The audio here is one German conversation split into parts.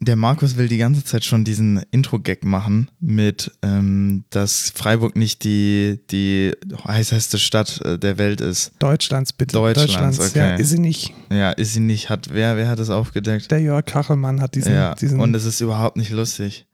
Der Markus will die ganze Zeit schon diesen Intro-Gag machen mit, ähm, dass Freiburg nicht die, die heißeste Stadt äh, der Welt ist. Deutschlands bitte. Deutschlands, okay. ja, ist sie nicht. Ja, ist sie nicht. Hat, wer, wer hat das aufgedeckt? Der Jörg Kachelmann hat diesen. ja, diesen und es ist überhaupt nicht lustig.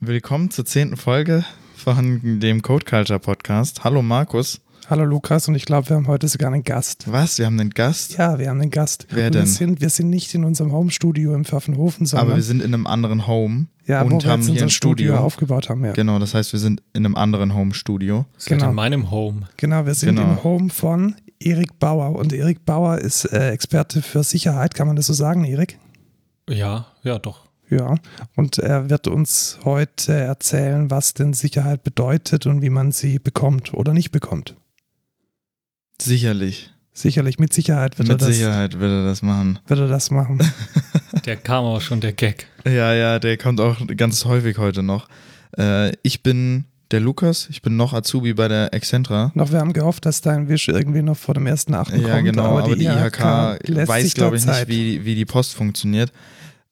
Willkommen zur zehnten Folge von dem Code Culture Podcast. Hallo Markus. Hallo Lukas und ich glaube, wir haben heute sogar einen Gast. Was? Wir haben einen Gast? Ja, wir haben einen Gast. Wer Und denn? Wir sind, wir sind nicht in unserem Homestudio im Pfaffenhofen, sondern Aber wir sind in einem anderen Home ja, wo und wir haben jetzt hier unser ein Studio. Studio aufgebaut haben. Ja. Genau, das heißt, wir sind in einem anderen Home-Studio. Genau. Genau. in meinem Home. Genau, wir sind Genau. im Home von Erik Bauer und Erik Bauer ist äh, Experte für Sicherheit, kann man das so sagen, Erik? Ja, ja, doch. Ja, und er wird uns heute erzählen, was denn Sicherheit bedeutet und wie man sie bekommt oder nicht bekommt. Sicherlich. Sicherlich, mit Sicherheit wird, Mit er, das, Sicherheit wird er das machen. wird er das machen. Der kam auch schon, der Gag. Ja, ja, der kommt auch ganz häufig heute noch. Äh, ich bin der Lukas, ich bin noch Azubi bei der Excentra. noch, wir haben gehofft, dass dein Wisch irgendwie noch vor dem ersten Achten Ja, kommt. genau, aber, die, IHK, lässt weiß, glaube ich, nicht, wie, wie die Post funktioniert.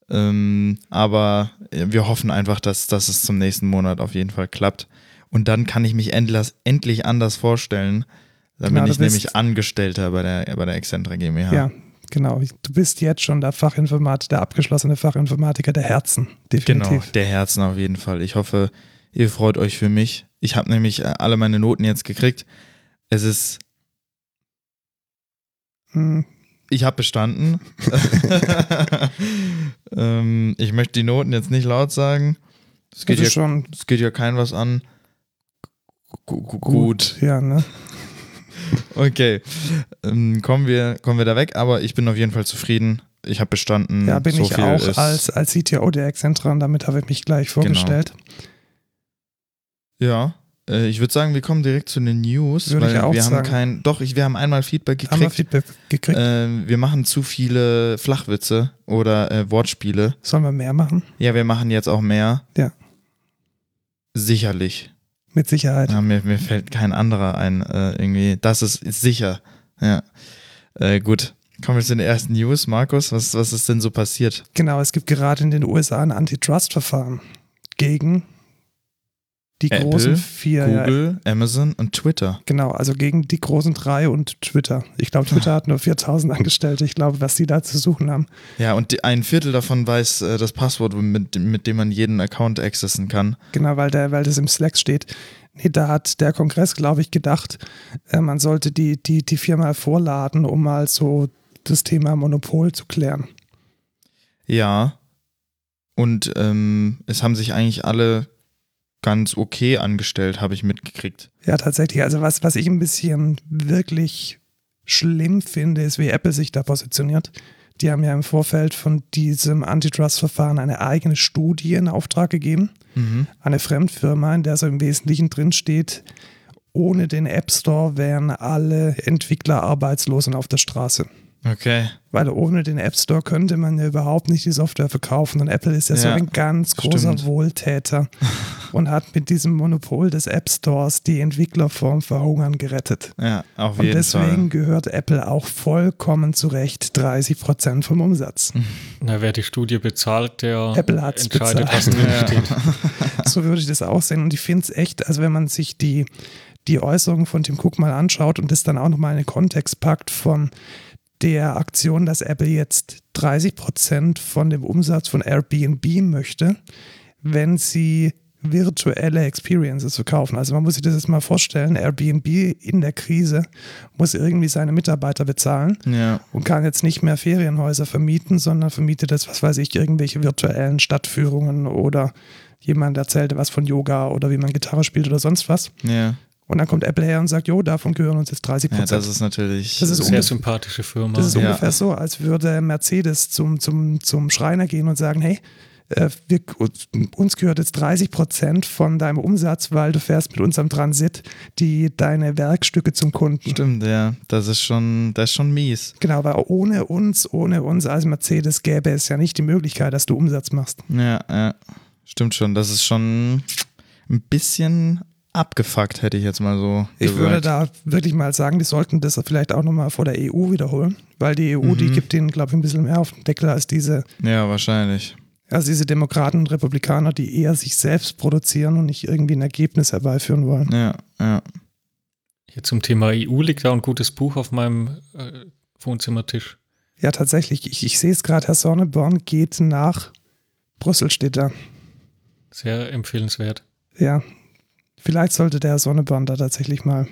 Ähm, aber wir hoffen einfach, dass, dass es zum nächsten Monat auf jeden Fall klappt. Und dann kann ich mich endlich anders vorstellen. Dann Genau, bin ich nämlich Angestellter bei der, bei der Excentra GmbH. Ja, genau. Du bist jetzt schon der Fachinformatiker, der abgeschlossene Fachinformatiker der Herzen. Genau, Definitiv. der Herzen auf jeden Fall. Ich hoffe, ihr freut euch für mich. Ich habe nämlich äh, alle meine Noten jetzt gekriegt. Es ist, Hm, ich habe bestanden. ähm, ich möchte die Noten jetzt nicht laut sagen. Es geht, ja, schon es geht ja kein was an. Gu- Gut. Ja, ne? Okay. Ähm, kommen, wir, kommen wir da weg, aber ich bin auf jeden Fall zufrieden. Ich habe bestanden. Ja, bin so ich auch als, als CTO der Excentra und damit habe ich mich gleich vorgestellt. Ja. Äh, ich würde sagen, wir kommen direkt zu den News, Würde weil ich auch wir haben sagen. kein. Doch, ich, wir haben einmal Feedback Haben wir gekriegt. Feedback gekriegt? Ähm, wir machen zu viele Flachwitze oder äh, Wortspiele. Sollen wir mehr machen? Ja, wir machen jetzt auch mehr. Ja. Sicherlich. Mit Sicherheit. Ja, mir, mir fällt kein anderer ein. Äh, irgendwie. Das ist, ist sicher. Ja. Äh, gut. Kommen wir zu den ersten News. Markus, was, was ist denn so passiert? Genau, es gibt gerade in den USA ein Antitrust-Verfahren gegen die Apple, großen vier. Ja, Google, Amazon und Twitter. genau, also gegen die großen drei und Twitter. Ich glaube, Twitter hat nur 4000 Angestellte. Ich glaube, was die da zu suchen haben. Ja, und die, ein Viertel davon weiß äh, das Passwort, mit, mit dem man jeden Account accessen kann. Genau, weil, der, weil das im Slack steht. Nee, da hat der Kongress, glaube ich, gedacht, äh, man sollte die, die, die Firma vorladen, um mal so das Thema Monopol zu klären. Ja. Und ähm, es haben sich eigentlich alle ganz okay angestellt, habe ich mitgekriegt. Ja, tatsächlich. Also was, was ich ein bisschen wirklich schlimm finde, ist, wie Apple sich da positioniert. Die haben ja im Vorfeld von diesem Antitrust-Verfahren eine eigene Studie in Auftrag gegeben. Mhm. Eine Fremdfirma, in der so im Wesentlichen drin steht, ohne den App Store wären alle Entwickler arbeitslos und auf der Straße. Okay. Weil ohne den App Store könnte man ja überhaupt nicht die Software verkaufen. Und Apple ist ja, so Ja, ein ganz großer stimmt. Wohltäter und hat mit diesem Monopol des App Stores die Entwickler vorm Verhungern gerettet. Ja, auf Und jeden deswegen Fall. gehört Apple auch vollkommen zu Recht 30 Prozent vom Umsatz. Na, wer die Studie bezahlt, der Apple hat's entscheidet, bezahlt. was drin Ja. steht. so würde ich das auch sehen. Und ich finde es echt, also wenn man sich die, die Äußerungen von Tim Cook mal anschaut und das dann auch nochmal in den Kontext packt von der Aktion, dass Apple jetzt 30 Prozent von dem Umsatz von Airbnb möchte, wenn sie virtuelle Experiences verkaufen. Also man muss sich das jetzt mal vorstellen, Airbnb in der Krise muss irgendwie seine Mitarbeiter bezahlen Ja, und kann jetzt nicht mehr Ferienhäuser vermieten, sondern vermietet jetzt, was weiß ich, irgendwelche virtuellen Stadtführungen oder jemand erzählte was von Yoga oder wie man Gitarre spielt oder sonst was. ja. Und dann kommt Apple her und sagt, jo, davon gehören uns jetzt 30 Ja, Prozent. das ist natürlich. Das ist Sehr ungefähr- sympathische Firma. Das ist Ja. ungefähr so, als würde Mercedes zum, zum, zum Schreiner gehen und sagen, hey, äh, wir, uns gehört jetzt 30 Prozent von deinem Umsatz, weil du fährst mit unserem Transit die, deine Werkstücke zum Kunden. Stimmt, ja. Das ist schon, das ist schon mies. Genau, weil ohne uns, ohne uns als Mercedes gäbe es ja nicht die Möglichkeit, dass du Umsatz machst. Ja, ja. Stimmt schon. Das ist schon ein bisschen abgefuckt, hätte ich jetzt mal so Ich gesagt. würde da wirklich mal sagen, die sollten das vielleicht auch nochmal vor der EU wiederholen, weil die EU, die Mhm. gibt denen, glaube ich, ein bisschen mehr auf den Deckel als diese, Ja, wahrscheinlich. als diese Demokraten und Republikaner, die eher sich selbst produzieren und nicht irgendwie ein Ergebnis herbeiführen wollen. Ja, ja. Hier zum Thema EU liegt da ein gutes Buch auf meinem äh, Wohnzimmertisch. Ja, tatsächlich, ich, ich sehe es gerade, Herr Sonneborn geht nach Brüssel, steht da. Sehr empfehlenswert. Ja, vielleicht sollte der Sonneborn da tatsächlich mal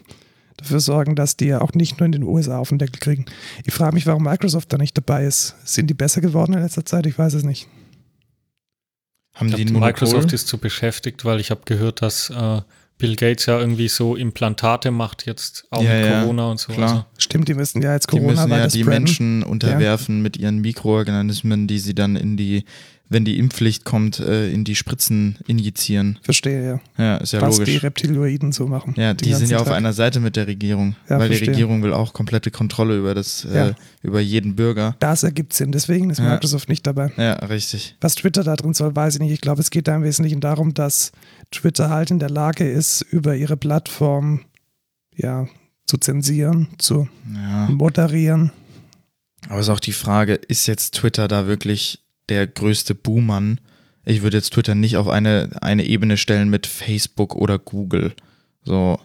dafür sorgen, dass die ja auch nicht nur in den USA auf den Deckel kriegen. Ich frage mich, warum Microsoft da nicht dabei ist. Sind die besser geworden in letzter Zeit? Ich weiß es nicht. Haben Ich die glaub? Microsoft ist zu beschäftigt, weil ich habe gehört, dass äh, Bill Gates ja irgendwie so Implantate macht jetzt auch Ja, mit ja, Corona und so. klar. Also, Stimmt, die müssen ja jetzt Die Corona müssen ja die spreaden. Menschen unterwerfen mit ihren Mikroorganismen, die sie dann in die, wenn die Impfpflicht kommt, äh, in die Spritzen injizieren. Verstehe, ja. Ja, ist ja Was die logisch. Reptiloiden so machen. Ja, die sind ja auf Tag. einer Seite mit der Regierung, Ja, weil die verstehe. Regierung will auch komplette Kontrolle über das, äh, Ja. über jeden Bürger. Das ergibt Sinn, deswegen ist Ja. Microsoft nicht dabei. Ja, richtig. Was Twitter da drin soll, weiß ich nicht. Ich glaube, es geht da im Wesentlichen darum, dass Twitter halt in der Lage ist, über ihre Plattform ja, zu zensieren, zu moderieren. Aber es ist auch die Frage, ist jetzt Twitter da wirklich der größte Buhmann? Ich würde jetzt Twitter nicht auf eine, eine Ebene stellen mit Facebook oder Google. So,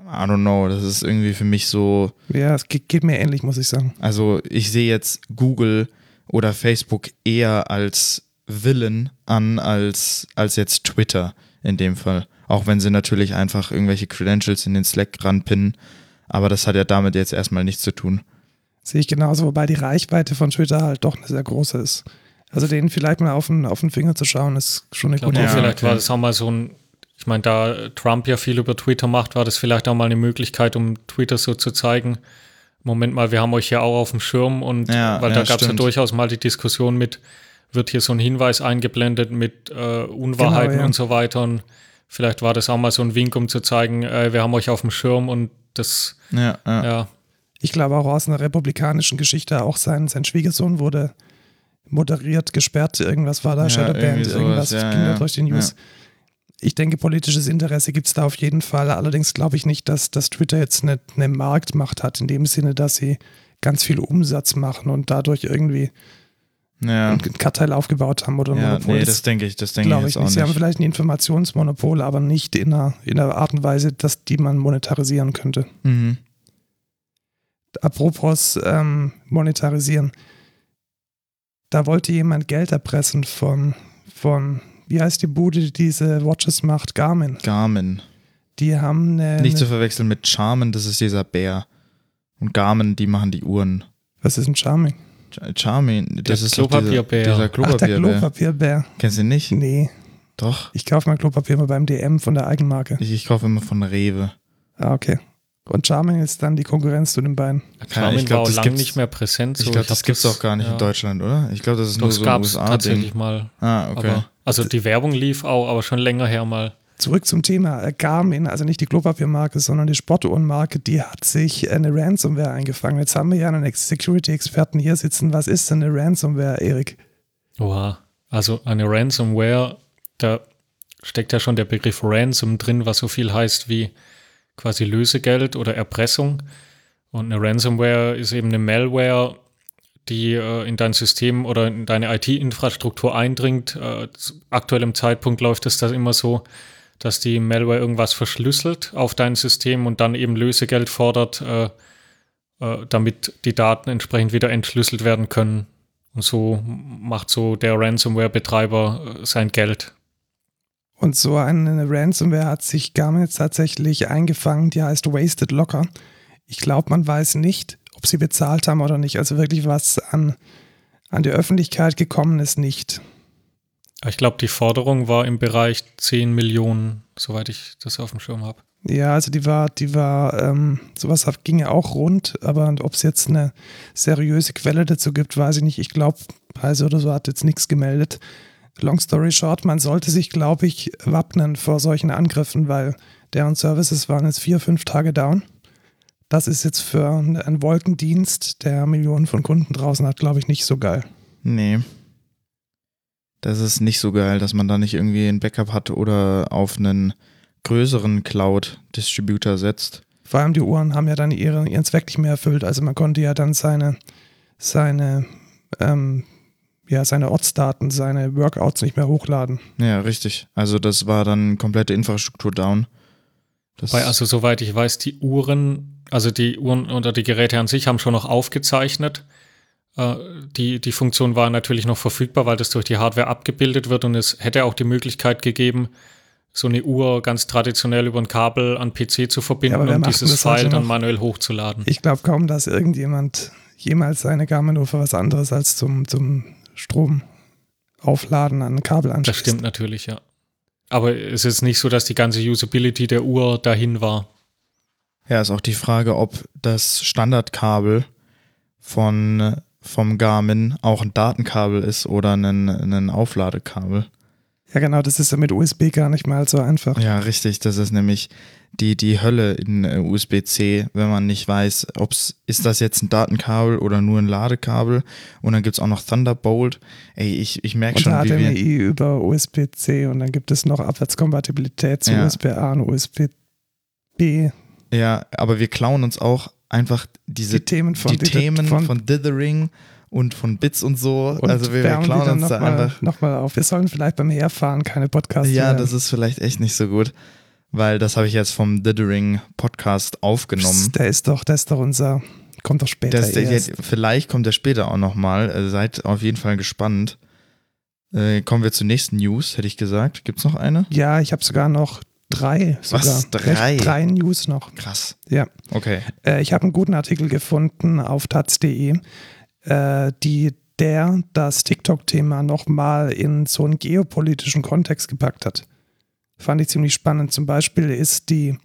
I don't know, das ist irgendwie für mich so, Ja, es geht, geht mir ähnlich, muss ich sagen. also ich sehe jetzt Google oder Facebook eher als Villain an, als, als jetzt Twitter in dem Fall. Auch wenn sie natürlich einfach irgendwelche Credentials in den Slack ranpinnen. Aber das hat ja damit jetzt erstmal nichts zu tun. Sehe ich genauso, wobei die Reichweite von Twitter halt doch eine sehr große ist. Also denen vielleicht mal auf den, auf den Finger zu schauen, ist schon eine ich gute Ja, Idee. vielleicht okay. war das auch mal so ein, ich meine, da Trump ja viel über Twitter macht, war das vielleicht auch mal eine Möglichkeit, um Twitter so zu zeigen. Moment mal, wir haben euch ja auch auf dem Schirm und Ja, weil ja, da gab es ja durchaus mal die Diskussion mit, wird hier so ein Hinweis eingeblendet mit äh, Unwahrheiten Genau, ja. und so weiter und vielleicht war das auch mal so ein Wink, um zu zeigen, äh, wir haben euch auf dem Schirm und das, Ja, ja. ja, Ich glaube auch aus einer republikanischen Geschichte, auch sein, sein Schwiegersohn wurde moderiert, gesperrt, irgendwas war da, Ja, sowas, irgendwas ja, ging da ja, durch die News. Ich denke, politisches Interesse gibt es da auf jeden Fall. Allerdings glaube ich nicht, dass, dass Twitter jetzt eine, eine Marktmacht hat, in dem Sinne, dass sie ganz viel Umsatz machen und dadurch irgendwie ja. einen Kartell aufgebaut haben oder ein Ja, Monopol. nee, Das das denke ich, das denke ich jetzt ich auch nicht. Sie haben vielleicht ein Informationsmonopol, aber nicht in einer, in einer Art und Weise, dass die man monetarisieren könnte. Mhm. Apropos ähm, monetarisieren. Da wollte jemand Geld erpressen von, von, wie heißt die Bude, die diese Watches macht? Garmin. Garmin. Die haben eine. Nicht zu verwechseln mit Charmin, das ist dieser Bär. Und Garmin, die machen die Uhren. was ist ein Charming? Ch- Charmin, das Der ist doch dieser, Klopapierbär. dieser Ach, der Klopapierbär. Klopapierbär. Kennst du ihn nicht? Nee, Doch. ich kaufe mein Klopapier immer beim DM von der Eigenmarke. Ich, ich kaufe immer von Rewe. Ah, okay. Und Charming ist dann die Konkurrenz zu den beiden. Charmin ich glaub, war lange nicht mehr präsent. Ich so. glaube, hab das gibt's auch gar nicht ja. in Deutschland, oder? Ich glaube, das ist Doch, nur es so ein gab es tatsächlich mal. Ah, okay. Aber, also die Werbung lief auch, aber schon länger her mal. Zurück zum Thema äh, Garmin, also nicht die Klopapiermarke, sondern die Sportuhrenmarke, die hat sich eine Ransomware eingefangen. Jetzt haben wir ja einen Security-Experten hier sitzen. Was ist denn eine Ransomware, Erik? Oha. Also eine Ransomware, da steckt ja schon der Begriff Ransom drin, was so viel heißt wie quasi Lösegeld oder Erpressung. Und eine Ransomware ist eben eine Malware, die äh, in dein System oder in deine IT-Infrastruktur eindringt. Äh, zu aktuellem Zeitpunkt läuft es da immer so, dass die Malware irgendwas verschlüsselt auf dein System und dann eben Lösegeld fordert, äh, äh, damit die Daten entsprechend wieder entschlüsselt werden können. Und so macht so der Ransomware-Betreiber äh, sein Geld. Und so eine Ransomware hat sich Garmin jetzt tatsächlich eingefangen, die heißt Wasted Locker. Ich glaube, man weiß nicht, ob sie bezahlt haben oder nicht. Also wirklich was an, an die Öffentlichkeit gekommen ist, nicht. Ich glaube, die Forderung war im Bereich 10 Millionen, soweit ich das auf dem Schirm habe. Ja, also die war, die war, ähm, sowas ging ja auch rund, aber ob es jetzt eine seriöse Quelle dazu gibt, weiß ich nicht. Ich glaube, Heise oder so hat jetzt nichts gemeldet. Long story short, man sollte sich, glaube ich, wappnen vor solchen Angriffen, weil deren Services waren jetzt vier, fünf Tage down. Das ist jetzt für einen Wolkendienst, der Millionen von Kunden draußen hat, glaube ich, nicht so geil. Nee. Das ist nicht so geil, dass man da nicht irgendwie ein Backup hat oder auf einen größeren Cloud-Distributor setzt. Vor allem die Uhren haben ja dann ihre, ihren Zweck nicht mehr erfüllt. Also man konnte ja dann seine, seine, ähm, ja, seine Ortsdaten, seine Workouts nicht mehr hochladen. Ja, richtig. Also das war dann komplette Infrastruktur down. Das Weil also soweit ich weiß, die Uhren, also die Uhren oder die Geräte an sich haben schon noch aufgezeichnet. Äh, die, die Funktion war natürlich noch verfügbar, weil das durch die Hardware abgebildet wird und es hätte auch die Möglichkeit gegeben, so eine Uhr ganz traditionell über ein Kabel an PC zu verbinden ja, und dieses File dann manuell hochzuladen. Ich glaube kaum, dass irgendjemand jemals seine Garmin-Uhr für was anderes als zum, zum Strom aufladen an Kabel anschließt. Das stimmt natürlich, ja. Aber es ist nicht so, dass die ganze Usability der Uhr dahin war. Ja, ist auch die Frage, ob das Standardkabel von, vom Garmin auch ein Datenkabel ist oder ein, ein Aufladekabel. Ja, genau, das ist ja mit USB gar nicht mal so einfach. Ja, richtig. Das ist nämlich die, die Hölle in äh, USB-C, wenn man nicht weiß, ob es ist das jetzt ein Datenkabel oder nur ein Ladekabel. Und dann gibt es auch noch Thunderbolt. Ey, ich, ich merke schon, wie HDMI wir über USB-C und dann gibt es noch Abwärtskompatibilität zu ja. USB-A und USB-B. Ja, aber wir klauen uns auch einfach diese die Themen von, die Themen von, von Dithering und von Bits und so. Und also wir, wir klauen uns da mal, einfach. Nochmal auf. Wir sollen vielleicht beim Herfahren keine Podcasts Ja, hören. das ist vielleicht echt nicht so gut, weil das habe ich jetzt vom Dithering Podcast aufgenommen. Psst, der ist doch, der ist doch unser, kommt doch später der, der, Vielleicht kommt der später auch nochmal. Also seid auf jeden Fall gespannt. Äh, kommen wir zur nächsten News, hätte ich gesagt. Gibt es noch eine? Ja, ich habe sogar noch drei. Sogar. Was? Drei? Drei News noch. Krass. Ja. Okay. Äh, ich habe einen guten Artikel gefunden auf taz.de äh, die der das TikTok-Thema nochmal in so einen geopolitischen Kontext gepackt hat. Fand ich ziemlich spannend. Zum Beispiel ist die,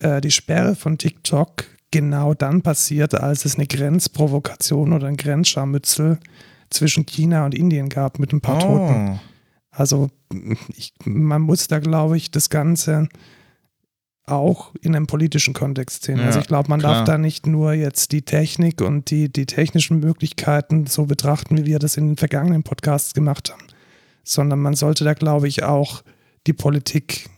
äh, die Sperre von TikTok genau dann passiert, als es eine Grenzprovokation oder ein Grenzscharmützel zwischen China und Indien gab mit ein paar oh. Toten. Also ich, man muss da, glaube ich, das Ganze auch in einem politischen Kontext sehen. Also ja, also ich glaube, man klar. darf da nicht nur jetzt die Technik und die, die technischen Möglichkeiten so betrachten, wie wir das in den vergangenen Podcasts gemacht haben, sondern man sollte da, glaube ich, auch die Politik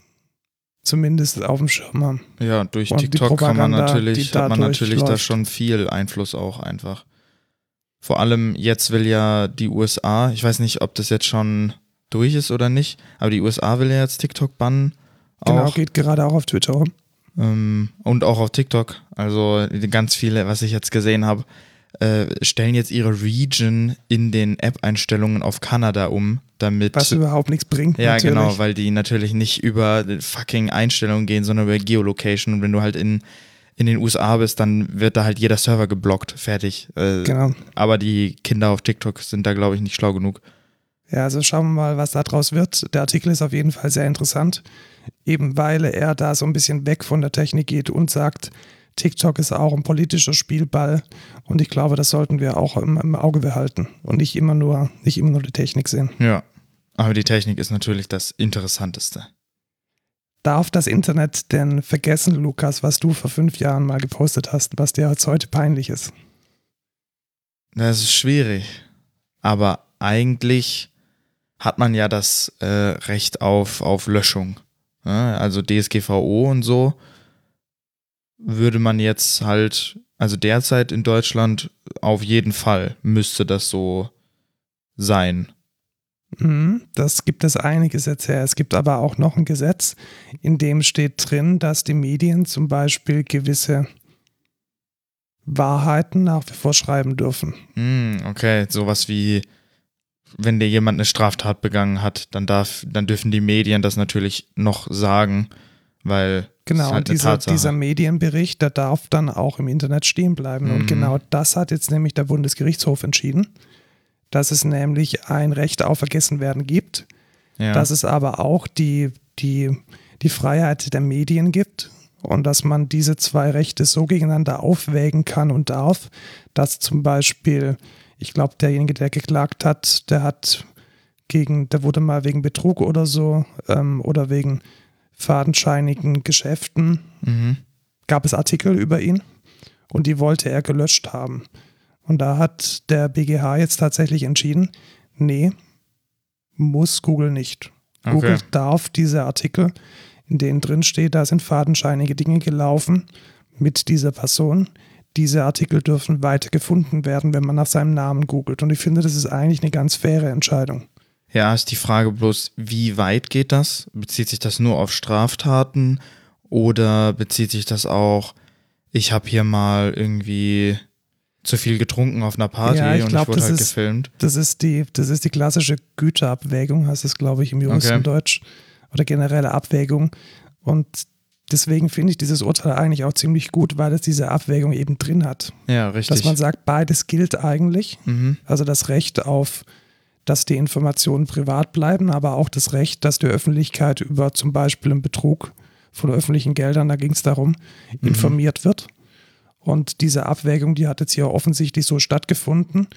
zumindest auf dem Schirm haben. Ja, durch und TikTok kann man natürlich, hat man natürlich da schon viel Einfluss auch einfach. Vor allem jetzt will ja die USA, ich weiß nicht, ob das jetzt schon durch ist oder nicht, aber die USA will ja jetzt TikTok bannen Genau, auch. geht gerade auch auf Twitter rum. Ähm, und auch auf TikTok. Also ganz viele, was ich jetzt gesehen habe, äh, stellen jetzt ihre Region in den App-Einstellungen auf Kanada um, damit. Was überhaupt nichts bringt. Ja, natürlich. genau, weil die natürlich nicht über fucking Einstellungen gehen, sondern über Geolocation. Und wenn du halt in, in den USA bist, dann wird da halt jeder Server geblockt, fertig. Äh, genau. Aber die Kinder auf TikTok sind da, glaube ich, nicht schlau genug. Ja, also schauen wir mal, was da draus wird. Der Artikel ist auf jeden Fall sehr interessant eben weil er da so ein bisschen weg von der Technik geht und sagt, TikTok ist auch ein politischer Spielball und ich glaube, das sollten wir auch im, im, Auge behalten und nicht immer nur, nicht immer nur die Technik sehen. Ja, aber die Technik ist natürlich das Interessanteste. Darf das Internet denn vergessen, Lukas, was du vor fünf Jahren mal gepostet hast, was dir jetzt heute peinlich ist? Das ist schwierig, aber eigentlich hat man ja das äh, Recht auf, auf Löschung. Ja, also DSGVO und so würde man jetzt halt, also derzeit in Deutschland auf jeden Fall müsste das so sein. Mhm, das gibt es einige Gesetze her. Es gibt aber auch noch ein Gesetz, in dem steht drin, dass die Medien zum Beispiel gewisse Wahrheiten nach wie vor schreiben dürfen. Mm, okay, sowas wie wenn dir jemand eine Straftat begangen hat, dann darf, dann dürfen die Medien das natürlich noch sagen, weil genau halt dieser, dieser Medienbericht, der darf dann auch im Internet stehen bleiben. Mhm. Und genau das hat jetzt nämlich der Bundesgerichtshof entschieden, dass es nämlich ein Recht auf Vergessenwerden gibt, ja. dass es aber auch die, die, die Freiheit der Medien gibt und dass man diese zwei Rechte so gegeneinander aufwägen kann und darf, dass zum Beispiel ich glaube, derjenige, der geklagt hat, der hat gegen, der wurde mal wegen Betrug oder so ähm, oder wegen fadenscheinigen Geschäften, mhm. gab es Artikel über ihn und die wollte er gelöscht haben. Und da hat der BGH jetzt tatsächlich entschieden, nee, muss Google nicht. Okay. Google darf diese Artikel in denen drin steht, da sind fadenscheinige Dinge gelaufen mit dieser Person. Diese Artikel dürfen weiter gefunden werden, wenn man nach seinem Namen googelt. Und ich finde, das ist eigentlich eine ganz faire Entscheidung. Ja, ist die Frage bloß, wie weit geht das? Bezieht sich das nur auf Straftaten oder bezieht sich das auch, ich habe hier mal irgendwie zu viel getrunken auf einer Party Ja, ich und glaub, ich wurde das halt ist- gefilmt? Das ist die, das ist die klassische Güterabwägung, heißt es, glaube ich, im Juristendeutsch. Oder generelle Abwägung. Und deswegen finde ich dieses Urteil eigentlich auch ziemlich gut, weil es diese Abwägung eben drin hat. Ja, richtig. Dass man sagt, beides gilt eigentlich. mhm. Also das Recht auf, dass die Informationen privat bleiben, aber auch das Recht, dass die Öffentlichkeit über zum Beispiel einen Betrug von öffentlichen Geldern, da ging es darum, informiert wird. Und diese Abwägung, die hat jetzt hier offensichtlich so stattgefunden,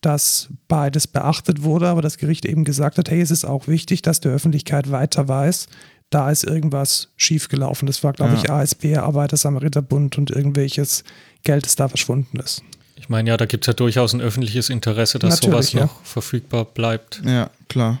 dass beides beachtet wurde, aber das Gericht eben gesagt hat, hey, es ist auch wichtig, dass die Öffentlichkeit weiter weiß, da ist irgendwas schiefgelaufen. Das war, glaube Ja. ich, ASB, Arbeiter-Samariterbund und irgendwelches Geld, das da verschwunden ist. Ich meine, ja, da gibt es ja durchaus ein öffentliches Interesse, dass Natürlich, sowas ja. noch verfügbar bleibt. Ja, klar.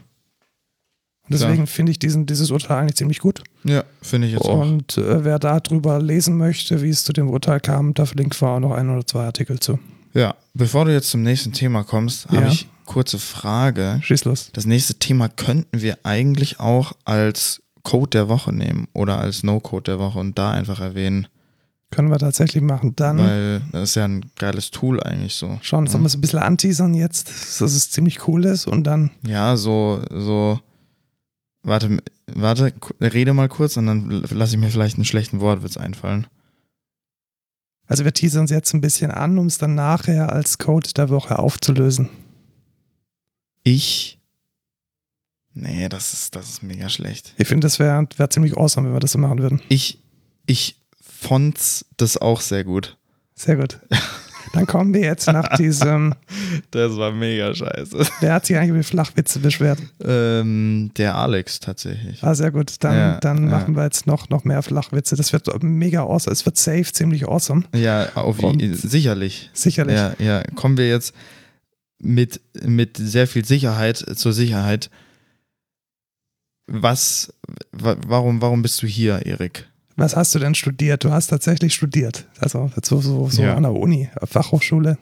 Und deswegen finde ich diesen, dieses Urteil eigentlich ziemlich gut. Ja, finde ich jetzt auch. Und äh, wer darüber lesen möchte, wie es zu dem Urteil kam, da verlinkt wir auch noch ein oder zwei Artikel zu. Ja, bevor du jetzt zum nächsten Thema kommst, habe Ja. ich kurze Frage. Schieß los. Das nächste Thema könnten wir eigentlich auch als Code der Woche nehmen oder als No-Code der Woche und da einfach erwähnen, Können wir tatsächlich machen. Dann weil das ist ja ein geiles Tool eigentlich so. schauen, sollen wir es ein bisschen anteasern jetzt, dass es ziemlich cool ist und dann, Ja, so, so, warte, warte, rede mal kurz und dann lasse ich mir vielleicht einen schlechten Wortwitz einfallen. also wir teasern es jetzt ein bisschen an, um es dann nachher als Code der Woche aufzulösen. Ich, nee, das ist, das ist mega schlecht. Ich finde, das wäre wär ziemlich awesome, wenn wir das so machen würden. Ich, ich fonts das auch sehr gut. Sehr gut. Dann kommen wir jetzt nach diesem, Das war mega scheiße. wer hat sich eigentlich über Flachwitze beschwert? Ähm, der Alex tatsächlich. Ah, sehr gut. Dann, Ja, dann ja. machen wir jetzt noch, noch mehr Flachwitze. Das wird mega awesome. Es wird safe ziemlich awesome. Ja, auf, sicherlich. Sicherlich. Ja, ja. Kommen wir jetzt mit, mit sehr viel Sicherheit zur Sicherheit. Was, wa, warum, warum bist du hier, Erik? Was hast du denn studiert? Du hast tatsächlich studiert. Also so, so, so Ja. an der Uni, Fachhochschule.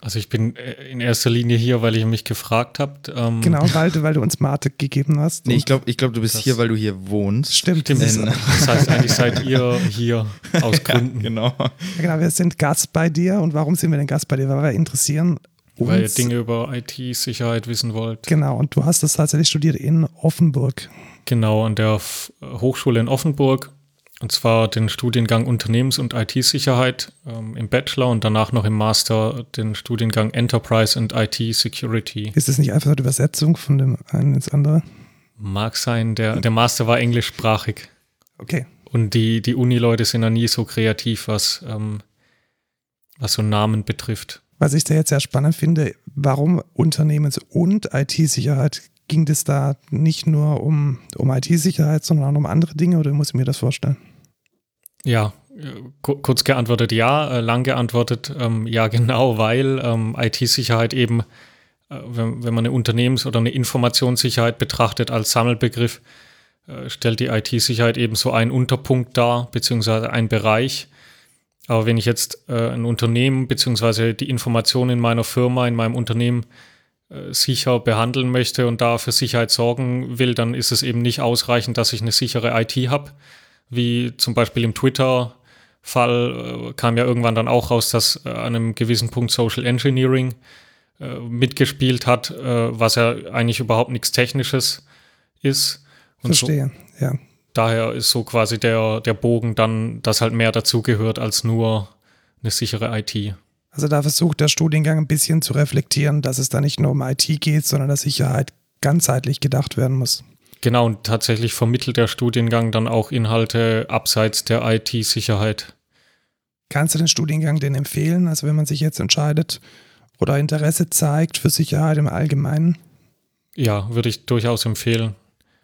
Also ich bin äh, in erster Linie hier, weil ihr mich gefragt habt. Ähm, Genau, weil du, weil du uns Mathe gegeben hast. Nee, ich glaube, ich glaub, du bist hier, weil du hier wohnst. Stimmt, Stimmt, das das, In- heißt eigentlich seid ihr hier aus Gründen, Genau. ja, genau, wir sind Gast bei dir. Und warum sind wir denn Gast bei dir? Weil wir interessieren uns. weil ihr Dinge über IT-Sicherheit wissen wollt. Genau, und du hast das tatsächlich studiert in Offenburg. Genau, an der Hochschule in Offenburg. Und zwar den Studiengang Unternehmens- und IT-Sicherheit ähm, im Bachelor und danach noch im Master den Studiengang Enterprise and IT-Security. Ist das nicht einfach eine Übersetzung von dem einen ins andere? Mag sein, der, der Master war englischsprachig. Okay. Und die, die Uni-Leute sind ja nie so kreativ, was, ähm, was so Namen betrifft. Was ich da jetzt sehr spannend finde, warum Unternehmens- und IT-Sicherheit ging es da nicht nur um, um IT-Sicherheit, sondern auch um andere Dinge oder muss ich mir das vorstellen? Ja, ku- kurz geantwortet ja, äh, lang geantwortet ähm, ja genau, weil ähm, IT-Sicherheit eben, äh, wenn, wenn man eine Unternehmens- oder eine Informationssicherheit betrachtet als Sammelbegriff, äh, stellt die IT-Sicherheit eben so einen Unterpunkt dar, beziehungsweise einen Bereich. Aber wenn ich jetzt äh, ein Unternehmen, beziehungsweise die Informationen in meiner Firma, in meinem Unternehmen äh, sicher behandeln möchte und da für Sicherheit sorgen will, dann ist es eben nicht ausreichend, dass ich eine sichere IT habe wie zum Beispiel im Twitter-Fall äh, kam ja irgendwann dann auch raus, dass äh, an einem gewissen Punkt Social Engineering äh, mitgespielt hat, äh, was ja eigentlich überhaupt nichts Technisches ist. Und so, Verstehe, ja. Daher ist so quasi der, der Bogen dann, dass halt mehr dazugehört als nur eine sichere IT. Also da versucht der Studiengang ein bisschen zu reflektieren, dass es da nicht nur um IT geht, sondern dass Sicherheit ganzheitlich gedacht werden muss. Genau, und tatsächlich vermittelt der Studiengang dann auch Inhalte abseits der IT-Sicherheit. Kannst du den Studiengang denn empfehlen? Also wenn man sich jetzt entscheidet oder Interesse zeigt für Sicherheit im Allgemeinen, Ja, würde ich durchaus empfehlen.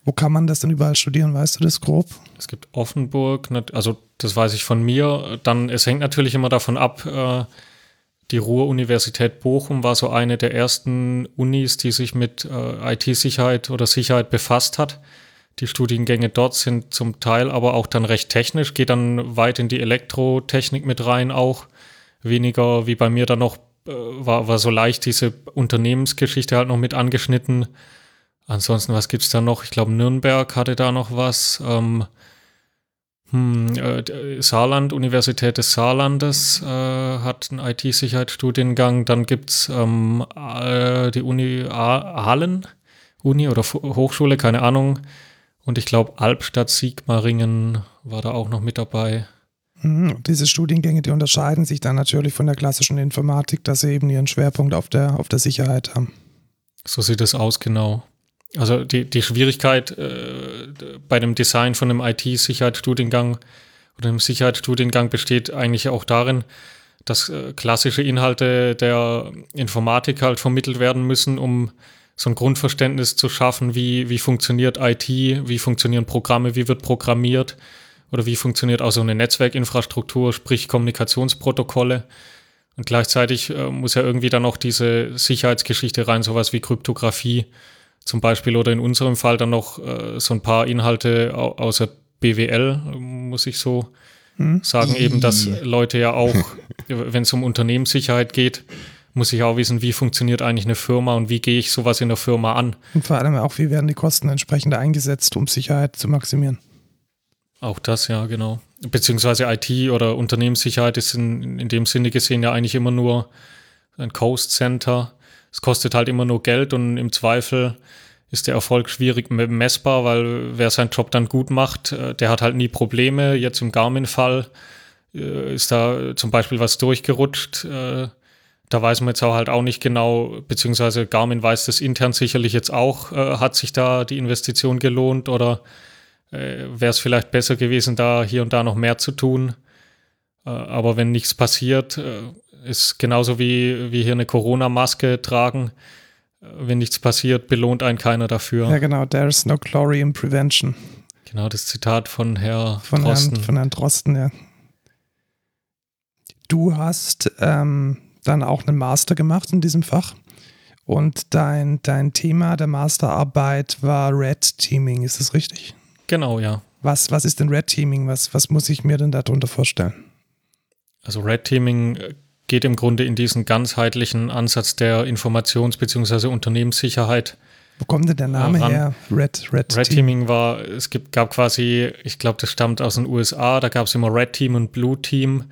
Wo kann man das denn überall studieren? Weißt du das grob? Es gibt Offenburg, also das weiß ich von mir. Dann, es hängt natürlich immer davon ab, äh, die Ruhr-Universität Bochum war so eine der ersten Unis, die sich mit äh, IT-Sicherheit oder Sicherheit befasst hat. Die Studiengänge dort sind zum Teil aber auch dann recht technisch, geht dann weit in die Elektrotechnik mit rein auch. Weniger wie bei mir dann noch, äh, war, war so leicht diese Unternehmensgeschichte halt noch mit angeschnitten. Ansonsten, was gibt es da noch? Ich glaube, Nürnberg hatte da noch was. Ähm, hm, äh, Saarland, Universität des Saarlandes äh, hat einen IT-Sicherheitsstudiengang. Dann gibt es ähm, äh, die Uni Aalen, Uni oder Hochschule, keine Ahnung. Und ich glaube, Albstadt Sigmaringen war da auch noch mit dabei. Mhm, diese Studiengänge, die unterscheiden sich dann natürlich von der klassischen Informatik, dass sie eben ihren Schwerpunkt auf der, auf der Sicherheit haben. So sieht es aus, genau. Also die, die Schwierigkeit äh, bei dem Design von einem IT-Sicherheitsstudiengang oder einem Sicherheitsstudiengang besteht eigentlich auch darin, dass äh, klassische Inhalte der Informatik halt vermittelt werden müssen, um so ein Grundverständnis zu schaffen, wie, wie funktioniert IT, wie funktionieren Programme, wie wird programmiert oder wie funktioniert auch so eine Netzwerkinfrastruktur, sprich Kommunikationsprotokolle. Und gleichzeitig äh, muss ja irgendwie dann auch diese Sicherheitsgeschichte rein, sowas wie Kryptographie zum Beispiel oder in unserem Fall dann noch äh, so ein paar Inhalte außer BWL, muss ich so hm? sagen, eben, dass Leute ja auch, wenn es um Unternehmenssicherheit geht, muss ich auch wissen, wie funktioniert eigentlich eine Firma und wie gehe ich sowas in der Firma an. Und vor allem auch, wie werden die Kosten entsprechend eingesetzt, um Sicherheit zu maximieren. Auch das, ja, genau. Beziehungsweise IT oder Unternehmenssicherheit ist in, in dem Sinne gesehen ja eigentlich immer nur ein Coast Center es kostet halt immer nur Geld und im Zweifel ist der Erfolg schwierig messbar, weil wer seinen Job dann gut macht, äh, der hat halt nie Probleme. Jetzt im Garmin-Fall äh, ist da zum Beispiel was durchgerutscht. Äh, da weiß man jetzt auch halt auch nicht genau, beziehungsweise Garmin weiß das intern sicherlich jetzt auch, hat sich da die Investition gelohnt oder wäre es vielleicht besser gewesen, da hier und da noch mehr zu tun. aber wenn nichts passiert, ist genauso wie, wie hier eine Corona-Maske tragen. Wenn nichts passiert, belohnt einen keiner dafür. Ja, genau. There's no glory in prevention. Genau, das Zitat von Herr von Drosten. Herrn, von Herrn Drosten, ja. Du hast ähm, dann auch einen Master gemacht in diesem Fach. Und dein, dein Thema der Masterarbeit war Red Teaming, ist das richtig? Genau, ja. Was, was ist denn Red Teaming? Was, was muss ich mir denn darunter vorstellen? Also Red Teaming äh, geht im Grunde in diesen ganzheitlichen Ansatz der Informations- bzw. Unternehmenssicherheit. Wo kommt denn der Name ran. her? Red, Red, Red Teaming war, es gibt, gab quasi, ich glaube, das stammt aus den USA, da gab es immer Red Team und Blue Team.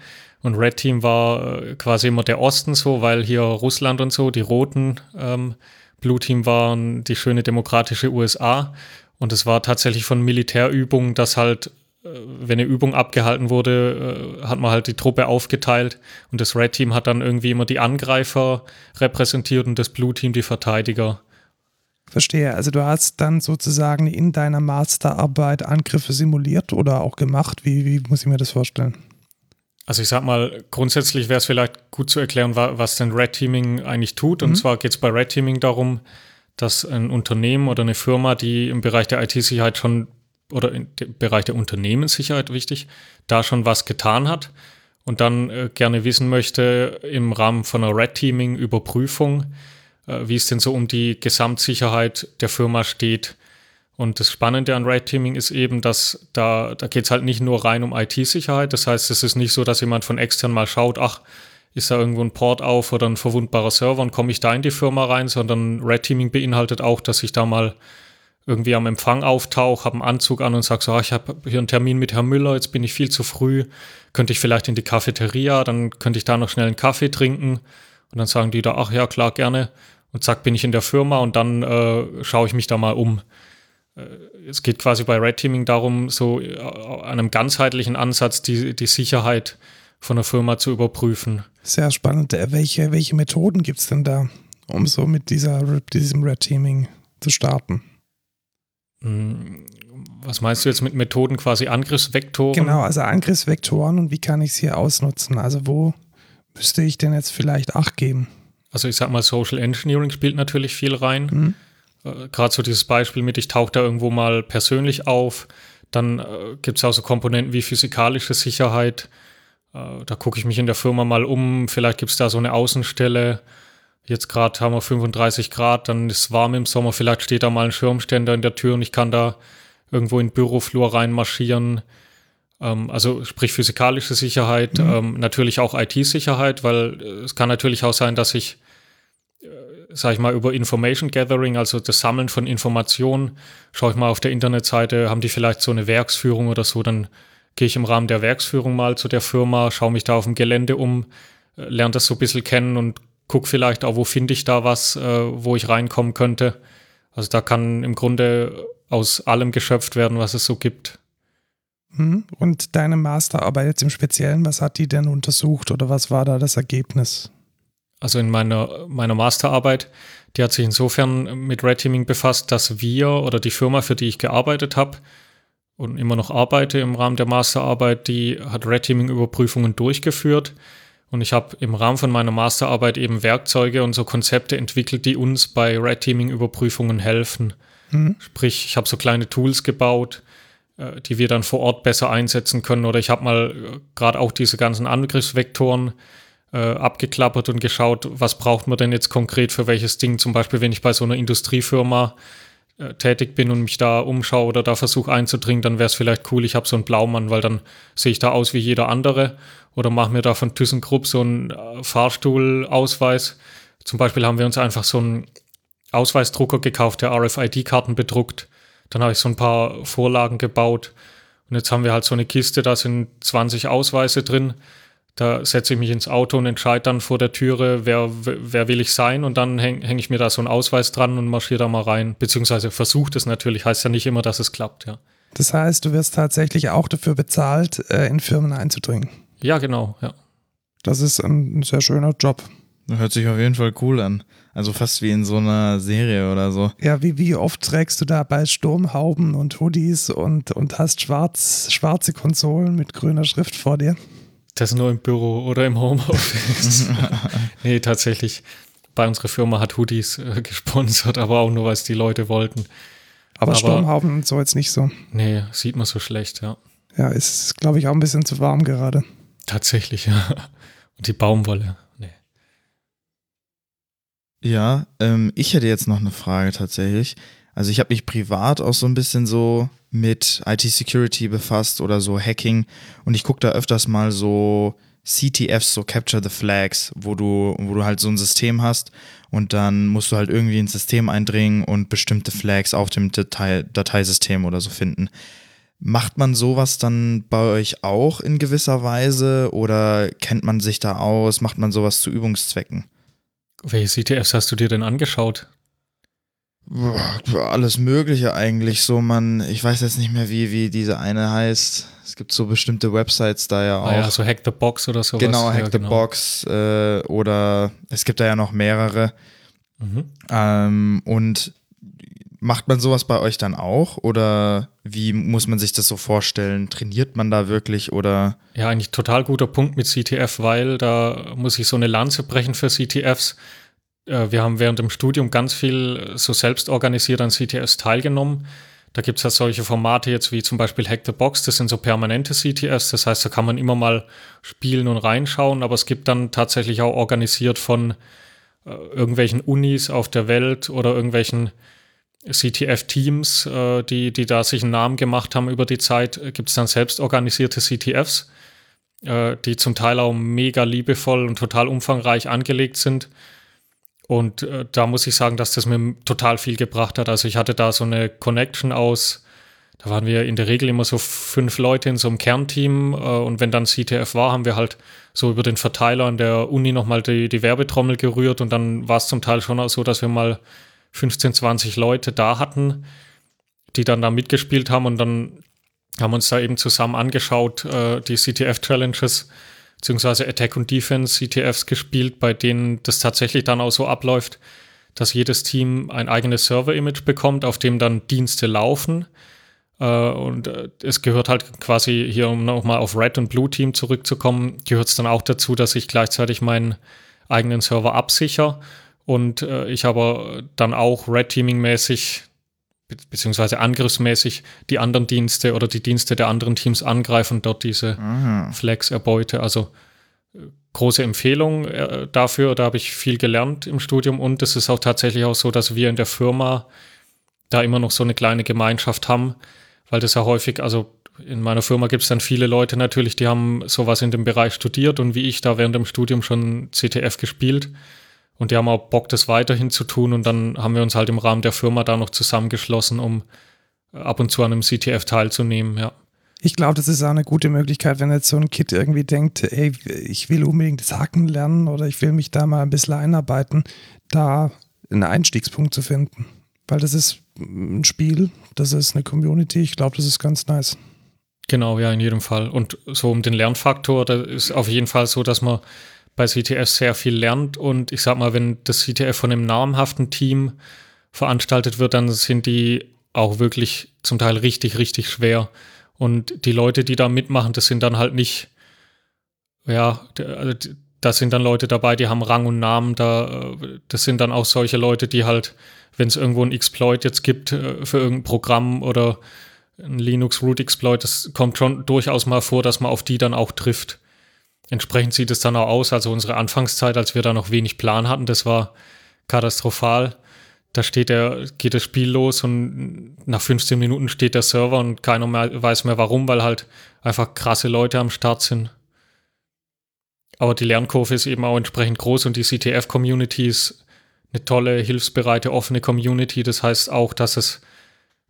Und Red Team war äh, quasi immer der Osten so, weil hier Russland und so, die Roten, ähm, Blue Team waren die schöne demokratische USA. Und es war tatsächlich von Militärübungen, dass halt äh, wenn eine Übung abgehalten wurde, äh, hat man halt die Truppe aufgeteilt und das Red Team hat dann irgendwie immer die Angreifer repräsentiert und das Blue Team die Verteidiger. Verstehe. Also du hast dann sozusagen in deiner Masterarbeit Angriffe simuliert oder auch gemacht. Wie, wie muss ich mir das vorstellen? Also ich sag mal, grundsätzlich wäre es vielleicht gut zu erklären, was denn Red Teaming eigentlich tut. Und mhm. zwar geht es bei Red Teaming darum, dass ein Unternehmen oder eine Firma, die im Bereich der IT-Sicherheit schon oder im Bereich der Unternehmenssicherheit wichtig, da schon was getan hat und dann äh, gerne wissen möchte im Rahmen von einer Red Teaming Überprüfung, äh, wie es denn so um die Gesamtsicherheit der Firma steht. Und das Spannende an Red Teaming ist eben, dass da, da geht es halt nicht nur rein um IT-Sicherheit. Das heißt, es ist nicht so, dass jemand von extern mal schaut, ach, ist da irgendwo ein Port auf oder ein verwundbarer Server und komme ich da in die Firma rein, sondern Red Teaming beinhaltet auch, dass ich da mal irgendwie am Empfang auftauche, habe einen Anzug an und sage so, ah, ich habe hier einen Termin mit Herrn Müller, jetzt bin ich viel zu früh, könnte ich vielleicht in die Cafeteria, dann könnte ich da noch schnell einen Kaffee trinken und dann sagen die da, ach ja, klar, gerne und zack, bin ich in der Firma und dann äh, schaue ich mich da mal um. Äh, es geht quasi bei Red Teaming darum, so äh, einem ganzheitlichen Ansatz die, die Sicherheit von der Firma zu überprüfen. Sehr spannend. Äh, welche, welche Methoden gibt es denn da, um so mit dieser, diesem Red Teaming zu starten? Hm, was meinst du jetzt mit Methoden quasi Angriffsvektoren? Genau, also Angriffsvektoren und wie kann ich sie ausnutzen? Also wo müsste ich denn jetzt vielleicht Acht geben? Also ich sag mal, Social Engineering spielt natürlich viel rein. Mhm. Äh, Gerade so dieses Beispiel mit, ich tauche da irgendwo mal persönlich auf. Dann äh, gibt es auch so Komponenten wie physikalische Sicherheit. Äh, da gucke ich mich in der Firma mal um. Vielleicht gibt es da so eine Außenstelle Jetzt gerade haben wir 35 Grad, dann ist es warm im Sommer, vielleicht steht da mal ein Schirmständer in der Tür und ich kann da irgendwo in den Büroflur reinmarschieren. Ähm, also sprich physikalische Sicherheit, mhm. ähm, natürlich auch IT-Sicherheit, weil äh, es kann natürlich auch sein, dass ich, äh, sag ich mal, über Information Gathering, also das Sammeln von Informationen, schaue ich mal auf der Internetseite, haben die vielleicht so eine Werksführung oder so, dann gehe ich im Rahmen der Werksführung mal zu der Firma, schaue mich da auf dem Gelände um, äh, lerne das so ein bisschen kennen und gucke vielleicht auch, wo finde ich da was, äh, wo ich reinkommen könnte. Also da kann im Grunde aus allem geschöpft werden, was es so gibt. Mhm. Und deine Masterarbeit jetzt im Speziellen, was hat die denn untersucht oder was war da das Ergebnis? Also in meiner, meiner Masterarbeit, die hat sich insofern mit Red Teaming befasst, dass wir oder die Firma, für die ich gearbeitet habe und immer noch arbeite im Rahmen der Masterarbeit, die hat Red Teaming Überprüfungen durchgeführt und ich habe im Rahmen von meiner Masterarbeit eben Werkzeuge und so Konzepte entwickelt, die uns bei Red Teaming Überprüfungen helfen. Mhm. Sprich, ich habe so kleine Tools gebaut, äh, die wir dann vor Ort besser einsetzen können. Oder ich habe mal äh, gerade auch diese ganzen Angriffsvektoren äh, abgeklappert und geschaut, was braucht man denn jetzt konkret für welches Ding. Zum Beispiel, wenn ich bei so einer Industriefirma äh, tätig bin und mich da umschaue oder da versuche einzudringen, dann wäre es vielleicht cool, ich habe so einen Blaumann, weil dann sehe ich da aus wie jeder andere oder mache mir da von ThyssenKrupp so einen äh, Fahrstuhlausweis. Zum Beispiel haben wir uns einfach so einen Ausweisdrucker gekauft, der RFID-Karten bedruckt. Dann habe ich so ein paar Vorlagen gebaut. Und jetzt haben wir halt so eine Kiste, da sind 20 Ausweise drin. Da setze ich mich ins Auto und entscheide dann vor der Türe, wer, wer will ich sein. Und dann hänge häng ich mir da so einen Ausweis dran und marschiere da mal rein. Beziehungsweise versucht es natürlich. Heißt ja nicht immer, dass es klappt, ja. Das heißt, du wirst tatsächlich auch dafür bezahlt, äh, in Firmen einzudringen. Ja, genau, ja. Das ist ein sehr schöner Job. Hört sich auf jeden Fall cool an. Also fast wie in so einer Serie oder so. Ja, wie, wie oft trägst du da bei Sturmhauben und Hoodies und, und hast schwarz, schwarze Konsolen mit grüner Schrift vor dir? Das nur im Büro oder im Homeoffice. nee, tatsächlich. Bei unserer Firma hat Hoodies äh, gesponsert, aber auch nur, weil es die Leute wollten. Aber, aber Sturmhauben und so jetzt nicht so. Nee, sieht man so schlecht, ja. Ja, ist, glaube ich, auch ein bisschen zu warm gerade. Tatsächlich, ja. Und die Baumwolle. Nee. Ja, ähm, ich hätte jetzt noch eine Frage tatsächlich. Also ich habe mich privat auch so ein bisschen so mit IT-Security befasst oder so Hacking und ich gucke da öfters mal so CTFs, so Capture the Flags, wo du, wo du halt so ein System hast und dann musst du halt irgendwie ins System eindringen und bestimmte Flags auf dem Datei Dateisystem oder so finden. Macht man sowas dann bei euch auch in gewisser Weise oder kennt man sich da aus? Macht man sowas zu Übungszwecken? Welche CTFs hast du dir denn angeschaut? Alles Mögliche eigentlich. So, man, ich weiß jetzt nicht mehr, wie, wie diese eine heißt. Es gibt so bestimmte Websites da ja auch. Ah ja, so Hack the Box oder sowas. Genau, Hack ja, the genau. Box äh, oder es gibt da ja noch mehrere. Mhm. Ähm, und Macht man sowas bei euch dann auch oder wie muss man sich das so vorstellen? Trainiert man da wirklich oder? Ja, eigentlich total guter Punkt mit CTF, weil da muss ich so eine Lanze brechen für CTFs. Äh, wir haben während dem Studium ganz viel so selbst organisiert an CTFs teilgenommen. Da gibt es ja solche Formate jetzt wie zum Beispiel Hack the Box, das sind so permanente CTFs, das heißt, da kann man immer mal spielen und reinschauen, aber es gibt dann tatsächlich auch organisiert von äh, irgendwelchen Unis auf der Welt oder irgendwelchen CTF-Teams, äh, die, die da sich einen Namen gemacht haben über die Zeit, äh, gibt es dann selbst organisierte CTFs, äh, die zum Teil auch mega liebevoll und total umfangreich angelegt sind. Und äh, da muss ich sagen, dass das mir total viel gebracht hat. Also ich hatte da so eine Connection aus, da waren wir in der Regel immer so fünf Leute in so einem Kernteam äh, und wenn dann CTF war, haben wir halt so über den Verteiler an der Uni nochmal die, die Werbetrommel gerührt und dann war es zum Teil schon auch so, dass wir mal 15, 20 Leute da hatten, die dann da mitgespielt haben und dann haben wir uns da eben zusammen angeschaut, äh, die CTF-Challenges beziehungsweise Attack und Defense CTFs gespielt, bei denen das tatsächlich dann auch so abläuft, dass jedes Team ein eigenes Server-Image bekommt, auf dem dann Dienste laufen. Äh, und äh, es gehört halt quasi hier, um nochmal auf Red und Blue Team zurückzukommen, gehört es dann auch dazu, dass ich gleichzeitig meinen eigenen Server absichere und äh, ich aber dann auch Red Teaming mäßig be beziehungsweise angriffsmäßig die anderen Dienste oder die Dienste der anderen Teams angreifen dort diese Aha. Flags erbeute. Also äh, große Empfehlung äh, dafür. Da habe ich viel gelernt im Studium und es ist auch tatsächlich auch so, dass wir in der Firma da immer noch so eine kleine Gemeinschaft haben, weil das ja häufig, also in meiner Firma gibt es dann viele Leute natürlich, die haben sowas in dem Bereich studiert und wie ich da während dem Studium schon CTF gespielt. Und die haben auch Bock, das weiterhin zu tun. Und dann haben wir uns halt im Rahmen der Firma da noch zusammengeschlossen, um ab und zu an einem CTF teilzunehmen, ja. Ich glaube, das ist auch eine gute Möglichkeit, wenn jetzt so ein Kid irgendwie denkt, ey, ich will unbedingt das Haken lernen oder ich will mich da mal ein bisschen einarbeiten, da einen Einstiegspunkt zu finden. Weil das ist ein Spiel, das ist eine Community, ich glaube, das ist ganz nice. Genau, ja, in jedem Fall. Und so um den Lernfaktor, da ist auf jeden Fall so, dass man bei CTF sehr viel lernt. Und ich sag mal, wenn das CTF von einem namhaften Team veranstaltet wird, dann sind die auch wirklich zum Teil richtig, richtig schwer. Und die Leute, die da mitmachen, das sind dann halt nicht, ja, also da sind dann Leute dabei, die haben Rang und Namen. Da, das sind dann auch solche Leute, die halt, wenn es irgendwo ein Exploit jetzt gibt äh, für irgendein Programm oder ein Linux Root Exploit, das kommt schon durchaus mal vor, dass man auf die dann auch trifft. Entsprechend sieht es dann auch aus. Also unsere Anfangszeit, als wir da noch wenig Plan hatten, das war katastrophal. Da steht der, geht das Spiel los und nach 15 Minuten steht der Server und keiner mehr weiß mehr warum, weil halt einfach krasse Leute am Start sind. Aber die Lernkurve ist eben auch entsprechend groß und die CTF-Community ist eine tolle, hilfsbereite, offene Community. Das heißt auch, dass es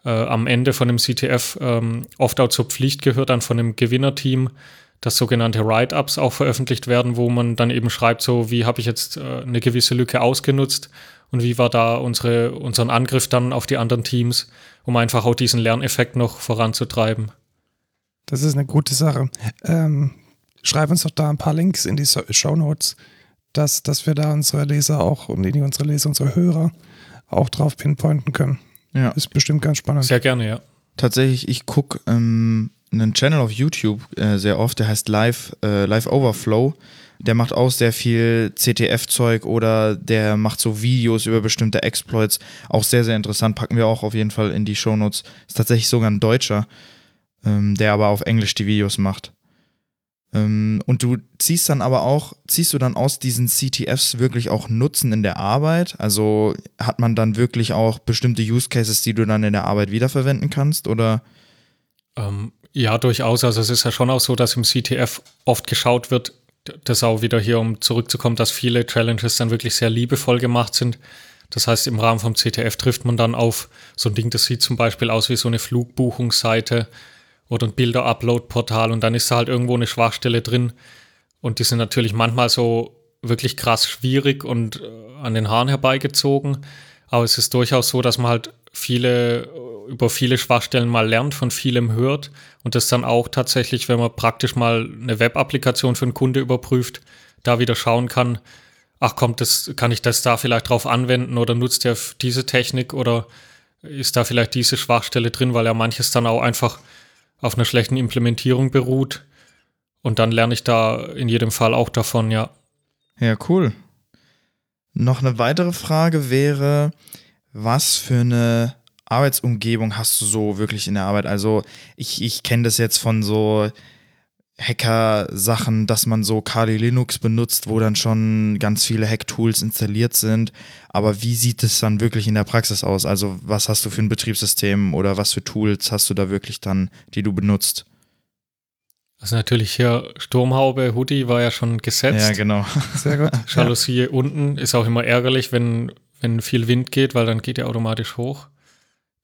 äh, am Ende von dem CTF ähm, oft auch zur Pflicht gehört, dann von dem Gewinnerteam, dass sogenannte Write-ups auch veröffentlicht werden, wo man dann eben schreibt, so wie habe ich jetzt äh, eine gewisse Lücke ausgenutzt und wie war da unsere, unseren Angriff dann auf die anderen Teams, um einfach auch diesen Lerneffekt noch voranzutreiben. Das ist eine gute Sache. Ähm, schreib uns doch da ein paar Links in die Show Notes, dass, dass wir da unsere Leser auch und nicht unsere Leser, unsere Hörer auch drauf pinpointen können. Ja. Ist bestimmt ganz spannend. Sehr gerne, ja. Tatsächlich, ich gucke ähm, einen Channel auf YouTube äh, sehr oft, der heißt Live, äh, Live Overflow. Der macht auch sehr viel CTF-Zeug oder der macht so Videos über bestimmte Exploits. Auch sehr, sehr interessant. Packen wir auch auf jeden Fall in die Shownotes. Ist tatsächlich sogar ein Deutscher, ähm, der aber auf Englisch die Videos macht. Ähm, und du ziehst dann aber auch, ziehst du dann aus diesen CTFs wirklich auch Nutzen in der Arbeit? Also hat man dann wirklich auch bestimmte Use Cases, die du dann in der Arbeit wiederverwenden kannst? Oder? Ähm, ja, durchaus. Also es ist ja schon auch so, dass im CTF oft geschaut wird, das auch wieder hier, um zurückzukommen, dass viele Challenges dann wirklich sehr liebevoll gemacht sind. Das heißt, im Rahmen vom CTF trifft man dann auf so ein Ding, das sieht zum Beispiel aus wie so eine Flugbuchungsseite oder ein Bilder-Upload-Portal und dann ist da halt irgendwo eine Schwachstelle drin. Und die sind natürlich manchmal so wirklich krass schwierig und äh, an den Haaren herbeigezogen. Aber es ist durchaus so, dass man halt viele über viele Schwachstellen mal lernt, von vielem hört und das dann auch tatsächlich, wenn man praktisch mal eine Web-Applikation für einen Kunde überprüft, da wieder schauen kann, ach kommt das, kann ich das da vielleicht drauf anwenden oder nutzt er diese Technik oder ist da vielleicht diese Schwachstelle drin, weil ja manches dann auch einfach auf einer schlechten Implementierung beruht. Und dann lerne ich da in jedem Fall auch davon, ja. Ja, cool. Noch eine weitere Frage wäre, was für eine Arbeitsumgebung hast du so wirklich in der Arbeit? Also ich, ich kenne das jetzt von so Hacker-Sachen, dass man so Kali Linux benutzt, wo dann schon ganz viele Hack-Tools installiert sind. Aber wie sieht es dann wirklich in der Praxis aus? Also was hast du für ein Betriebssystem oder was für Tools hast du da wirklich dann, die du benutzt? Also natürlich hier Sturmhaube, Hoodie war ja schon gesetzt. Ja, genau. Sehr gut. Jalousie ja. unten ist auch immer ärgerlich, wenn, wenn viel Wind geht, weil dann geht er automatisch hoch.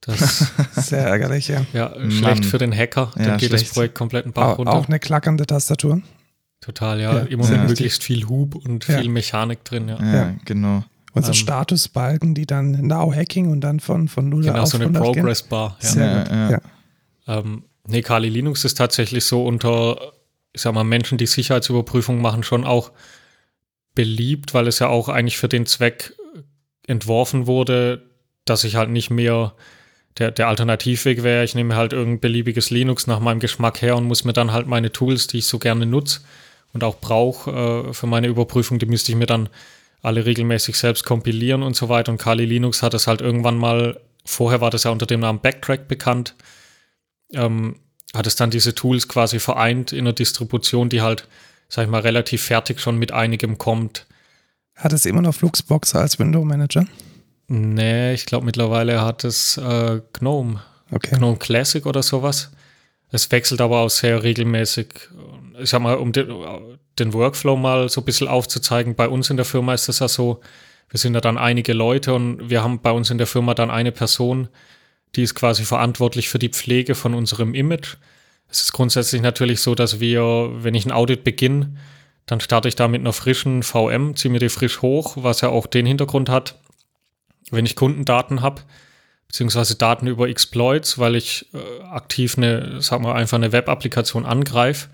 Das Sehr ärgerlich, ja. Ja, schlecht für den Hacker. Dann ja, geht schlecht. das Projekt komplett einen Bach runter. Auch eine klackernde Tastatur. Total, ja. ja Immer mit möglichst viel Hub und viel Mechanik drin, ja. Ja, genau. Und so ähm, Statusbalken, die dann Now-Hacking und dann von, von 0 genau, auf so eine Progress-Bar. Ja. Sehr gut, ja. Ähm, nee, Kali Linux ist tatsächlich so unter, ich sag mal, Menschen, die Sicherheitsüberprüfung machen, schon auch beliebt, weil es ja auch eigentlich für den Zweck entworfen wurde, dass ich halt nicht mehr der, der Alternativweg wäre, ich nehme halt irgendein beliebiges Linux nach meinem Geschmack her und muss mir dann halt meine Tools, die ich so gerne nutze und auch brauche äh, für meine Überprüfung, die müsste ich mir dann alle regelmäßig selbst kompilieren und so weiter. Und Kali Linux hat es halt irgendwann mal, vorher war das ja unter dem Namen Backtrack bekannt, ähm, hat es dann diese Tools quasi vereint in einer Distribution, die halt, sag ich mal, relativ fertig schon mit einigem kommt. Hat es immer noch Fluxbox als Window Manager? Nee, ich glaube mittlerweile hat es äh, GNOME. Okay. GNOME Classic oder sowas. Es wechselt aber auch sehr regelmäßig. Ich sag mal, um den, den Workflow mal so ein bisschen aufzuzeigen, bei uns in der Firma ist es ja so, wir sind ja dann einige Leute und wir haben bei uns in der Firma dann eine Person, die ist quasi verantwortlich für die Pflege von unserem Image. Es ist grundsätzlich natürlich so, dass wir, wenn ich ein Audit beginne, dann starte ich da mit einer frischen VM, ziehe mir die frisch hoch, was ja auch den Hintergrund hat, wenn ich Kundendaten habe, beziehungsweise Daten über Exploits, weil ich äh, aktiv eine, sagen wir einfach eine Web-Applikation angreife,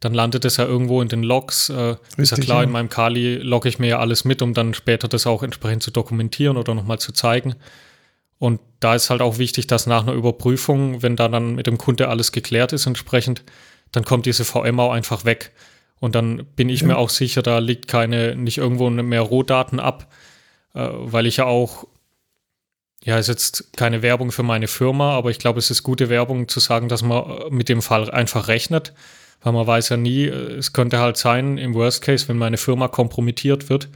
dann landet es ja irgendwo in den Logs. Äh, ist ja klar, ja. in meinem Kali logge ich mir ja alles mit, um dann später das auch entsprechend zu dokumentieren oder nochmal zu zeigen. Und da ist halt auch wichtig, dass nach einer Überprüfung, wenn da dann mit dem Kunde alles geklärt ist entsprechend, dann kommt diese VM auch einfach weg. Und dann bin ich ja. mir auch sicher, da liegt keine, nicht irgendwo mehr Rohdaten ab, äh, weil ich ja auch ja, ist jetzt keine Werbung für meine Firma, aber ich glaube, es ist gute Werbung zu sagen, dass man äh, mit dem Fall einfach rechnet, weil man weiß ja nie, äh, es könnte halt sein, im Worst Case, wenn meine Firma kompromittiert wird,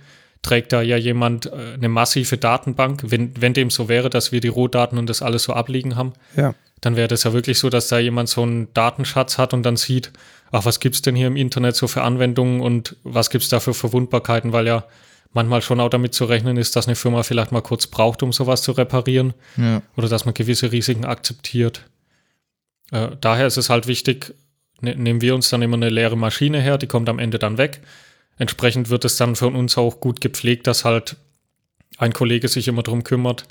trägt da ja jemand äh, eine massive Datenbank. Wenn, wenn dem so wäre, dass wir die Rohdaten und das alles so abliegen haben, ja. dann wäre das ja wirklich so, dass da jemand so einen Datenschatz hat und dann sieht, ach, was gibt es denn hier im Internet so für Anwendungen und was gibt es da für Verwundbarkeiten, weil ja manchmal schon auch damit zu rechnen ist, dass eine Firma vielleicht mal kurz braucht, um sowas zu reparieren. Ja. Oder dass man gewisse Risiken akzeptiert. Äh, daher ist es halt wichtig, ne, nehmen wir uns dann immer eine leere Maschine her, die kommt am Ende dann weg. Entsprechend wird es dann von uns auch gut gepflegt, dass halt ein Kollege sich immer darum kümmert,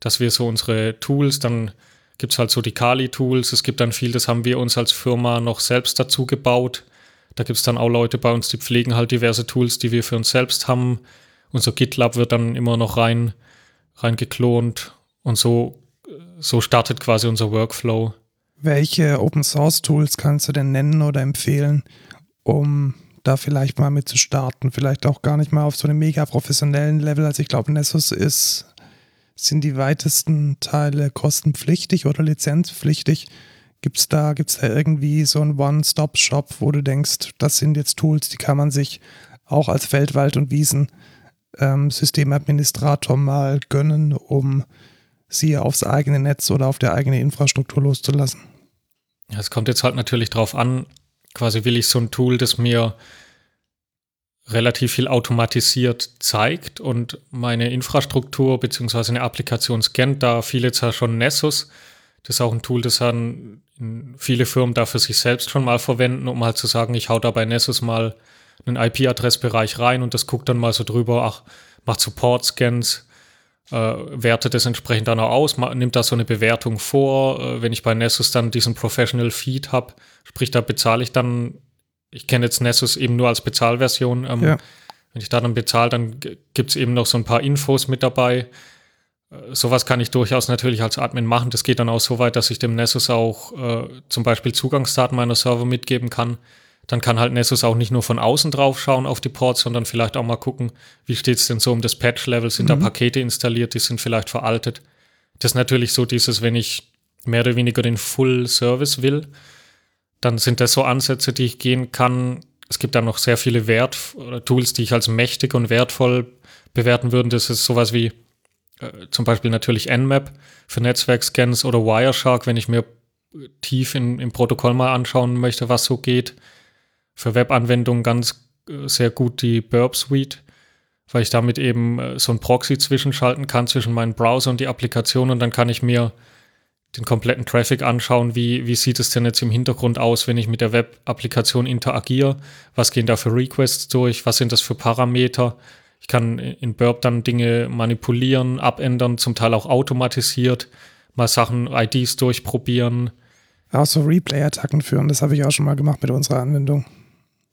dass wir so unsere Tools, dann gibt es halt so die Kali-Tools, es gibt dann viel, das haben wir uns als Firma noch selbst dazu gebaut da gibt es dann auch Leute bei uns, die pflegen halt diverse Tools, die wir für uns selbst haben. Unser GitLab wird dann immer noch rein, rein geklont und so, so startet quasi unser Workflow. Welche Open Source Tools kannst du denn nennen oder empfehlen, um da vielleicht mal mit zu starten? Vielleicht auch gar nicht mal auf so einem mega professionellen Level. Also ich glaube, Nessus ist, sind die weitesten Teile kostenpflichtig oder lizenzpflichtig. Gibt es da, gibt's da irgendwie so einen One-Stop-Shop, wo du denkst, das sind jetzt Tools, die kann man sich auch als Feldwald- und Wiesen-Systemadministrator ähm, mal gönnen, um sie aufs eigene Netz oder auf der eigene Infrastruktur loszulassen? Ja, es kommt jetzt halt natürlich drauf an, quasi will ich so ein Tool, das mir relativ viel automatisiert zeigt und meine Infrastruktur bzw. eine Applikation scannt, da viele jetzt ja schon Nessus. Das ist auch ein Tool, das dann viele Firmen dafür sich selbst schon mal verwenden, um halt zu sagen, ich hau da bei Nessus mal einen IP-Adressbereich rein und das guckt dann mal so drüber, ach, macht Support-Scans, äh, wertet das entsprechend dann auch aus, nimmt da so eine Bewertung vor. Äh, wenn ich bei Nessus dann diesen Professional Feed habe, sprich, da bezahle ich dann, ich kenne jetzt Nessus eben nur als Bezahlversion. Ähm, ja. Wenn ich da dann bezahle, dann gibt es eben noch so ein paar Infos mit dabei sowas kann ich durchaus natürlich als Admin machen. Das geht dann auch so weit, dass ich dem Nessus auch äh, zum Beispiel Zugangsdaten meiner Server mitgeben kann. Dann kann halt Nessus auch nicht nur von außen drauf schauen auf die Ports, sondern vielleicht auch mal gucken, wie steht es denn so um das Patch-Level? Sind mhm. da Pakete installiert, die sind vielleicht veraltet? Das ist natürlich so dieses, wenn ich mehr oder weniger den Full-Service will, dann sind das so Ansätze, die ich gehen kann. Es gibt dann noch sehr viele Wert oder Tools, die ich als mächtig und wertvoll bewerten würde. Das ist sowas wie äh, zum Beispiel natürlich Nmap für Netzwerkscans oder Wireshark, wenn ich mir tief in, im Protokoll mal anschauen möchte, was so geht. Für Webanwendungen ganz äh, sehr gut die Burp Suite, weil ich damit eben äh, so ein Proxy zwischenschalten kann zwischen meinem Browser und die Applikation und dann kann ich mir den kompletten Traffic anschauen, wie, wie sieht es denn jetzt im Hintergrund aus, wenn ich mit der Web-Applikation interagiere, was gehen da für Requests durch, was sind das für Parameter, ich kann in Burp dann Dinge manipulieren, abändern, zum Teil auch automatisiert, mal Sachen, IDs durchprobieren. Auch so Replay-Attacken führen, das habe ich auch schon mal gemacht mit unserer Anwendung.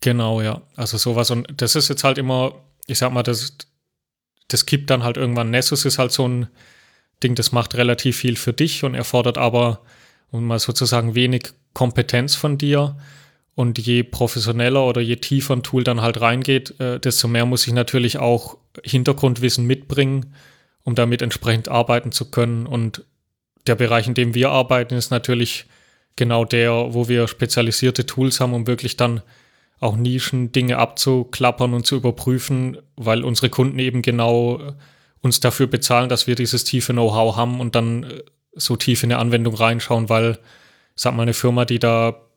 Genau, ja. Also sowas. Und das ist jetzt halt immer, ich sag mal, das, das kippt dann halt irgendwann. Nessus ist halt so ein Ding, das macht relativ viel für dich und erfordert aber, um mal sozusagen wenig Kompetenz von dir. Und je professioneller oder je tiefer ein Tool dann halt reingeht, äh, desto mehr muss ich natürlich auch Hintergrundwissen mitbringen, um damit entsprechend arbeiten zu können. Und der Bereich, in dem wir arbeiten, ist natürlich genau der, wo wir spezialisierte Tools haben, um wirklich dann auch Nischen, Dinge abzuklappern und zu überprüfen, weil unsere Kunden eben genau äh, uns dafür bezahlen, dass wir dieses tiefe Know-how haben und dann äh, so tief in eine Anwendung reinschauen, weil, sag mal, eine Firma, die da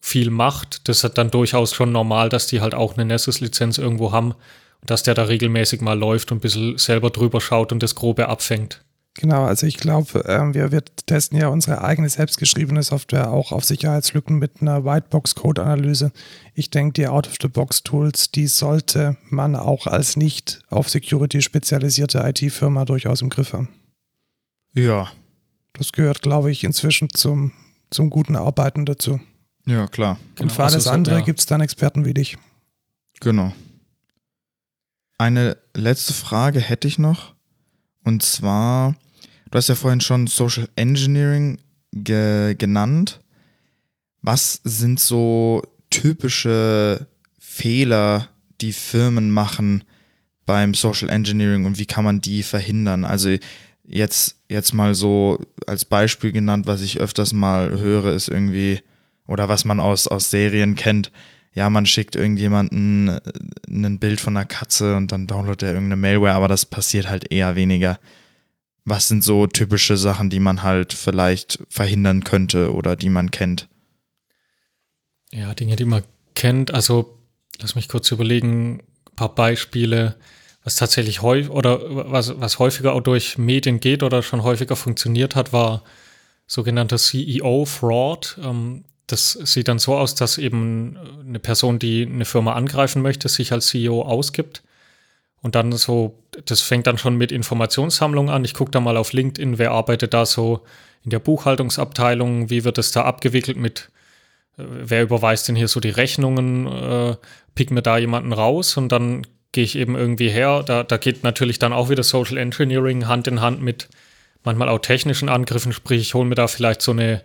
viel macht, das ist dann durchaus schon normal, dass die halt auch eine Nessus-Lizenz irgendwo haben und dass der da regelmäßig mal läuft und ein bisschen selber drüber schaut und das Grobe abfängt. Genau, also ich glaube, äh, wir, wir testen ja unsere eigene selbstgeschriebene Software auch auf Sicherheitslücken mit einer Whitebox-Code-Analyse. Ich denke, die Out-of-the-Box-Tools, die sollte man auch als nicht auf Security spezialisierte IT-Firma durchaus im Griff haben. Ja. Das gehört, glaube ich, inzwischen zum, zum guten Arbeiten dazu. Ja, klar. Und genau, für alles also so, andere ja. gibt es dann Experten wie dich. Genau. Eine letzte Frage hätte ich noch. Und zwar, du hast ja vorhin schon Social Engineering ge genannt. Was sind so typische Fehler, die Firmen machen beim Social Engineering und wie kann man die verhindern? Also jetzt, jetzt mal so als Beispiel genannt, was ich öfters mal höre, ist irgendwie, oder was man aus, aus Serien kennt, ja, man schickt irgendjemanden äh, ein Bild von einer Katze und dann downloadet er irgendeine Malware, aber das passiert halt eher weniger. Was sind so typische Sachen, die man halt vielleicht verhindern könnte oder die man kennt? Ja, Dinge, die man kennt. Also, lass mich kurz überlegen, ein paar Beispiele, was tatsächlich häufig oder was, was häufiger auch durch Medien geht oder schon häufiger funktioniert hat, war sogenannter CEO-Fraud. Ähm, das sieht dann so aus, dass eben eine Person, die eine Firma angreifen möchte, sich als CEO ausgibt. Und dann so, das fängt dann schon mit Informationssammlung an. Ich gucke da mal auf LinkedIn, wer arbeitet da so in der Buchhaltungsabteilung, wie wird es da abgewickelt mit, äh, wer überweist denn hier so die Rechnungen, äh, pick mir da jemanden raus und dann gehe ich eben irgendwie her. Da, da geht natürlich dann auch wieder Social Engineering Hand in Hand mit manchmal auch technischen Angriffen, sprich ich hole mir da vielleicht so eine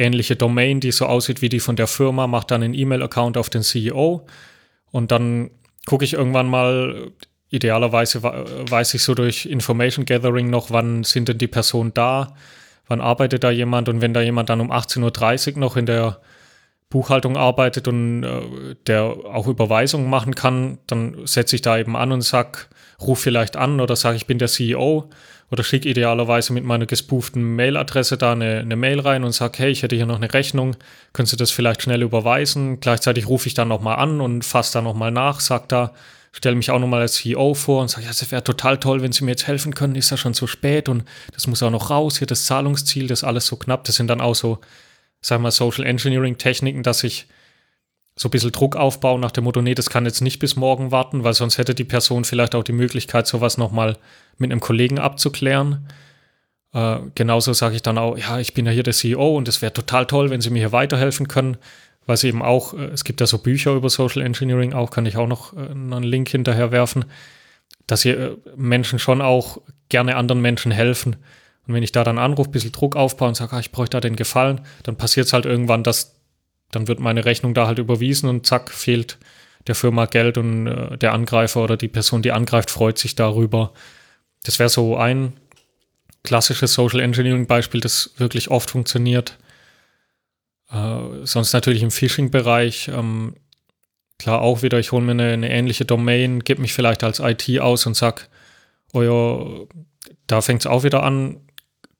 ähnliche Domain, die so aussieht wie die von der Firma, mache dann einen E-Mail-Account auf den CEO und dann gucke ich irgendwann mal, idealerweise weiß ich so durch Information Gathering noch, wann sind denn die Personen da, wann arbeitet da jemand und wenn da jemand dann um 18.30 Uhr noch in der Buchhaltung arbeitet und äh, der auch Überweisungen machen kann, dann setze ich da eben an und sag, ruf vielleicht an oder sage, ich bin der CEO oder schicke idealerweise mit meiner gespooften Mailadresse da eine, eine Mail rein und sage, hey, ich hätte hier noch eine Rechnung, könntest du das vielleicht schnell überweisen? Gleichzeitig rufe ich dann nochmal an und fasse da nochmal nach, sage da, stelle mich auch nochmal als CEO vor und sage, ja, es wäre total toll, wenn Sie mir jetzt helfen können, ist ja schon zu spät und das muss auch noch raus, hier das Zahlungsziel, das ist alles so knapp. Das sind dann auch so, sagen wir, Social Engineering Techniken, dass ich so ein bisschen Druck aufbauen nach dem Motto, nee, das kann jetzt nicht bis morgen warten, weil sonst hätte die Person vielleicht auch die Möglichkeit, sowas nochmal mit einem Kollegen abzuklären. Äh, genauso sage ich dann auch, ja, ich bin ja hier der CEO und es wäre total toll, wenn Sie mir hier weiterhelfen können, weil sie eben auch, äh, es gibt ja so Bücher über Social Engineering, auch kann ich auch noch äh, einen Link hinterher werfen, dass hier äh, Menschen schon auch gerne anderen Menschen helfen. Und wenn ich da dann anrufe, ein bisschen Druck aufbaue und sage, ah, ich bräuchte da den Gefallen, dann passiert es halt irgendwann, dass dann wird meine Rechnung da halt überwiesen und zack, fehlt der Firma Geld und äh, der Angreifer oder die Person, die angreift, freut sich darüber. Das wäre so ein klassisches Social Engineering Beispiel, das wirklich oft funktioniert. Äh, sonst natürlich im Phishing-Bereich. Ähm, klar, auch wieder, ich hole mir eine, eine ähnliche Domain, gebe mich vielleicht als IT aus und sag, euer, da fängt es auch wieder an,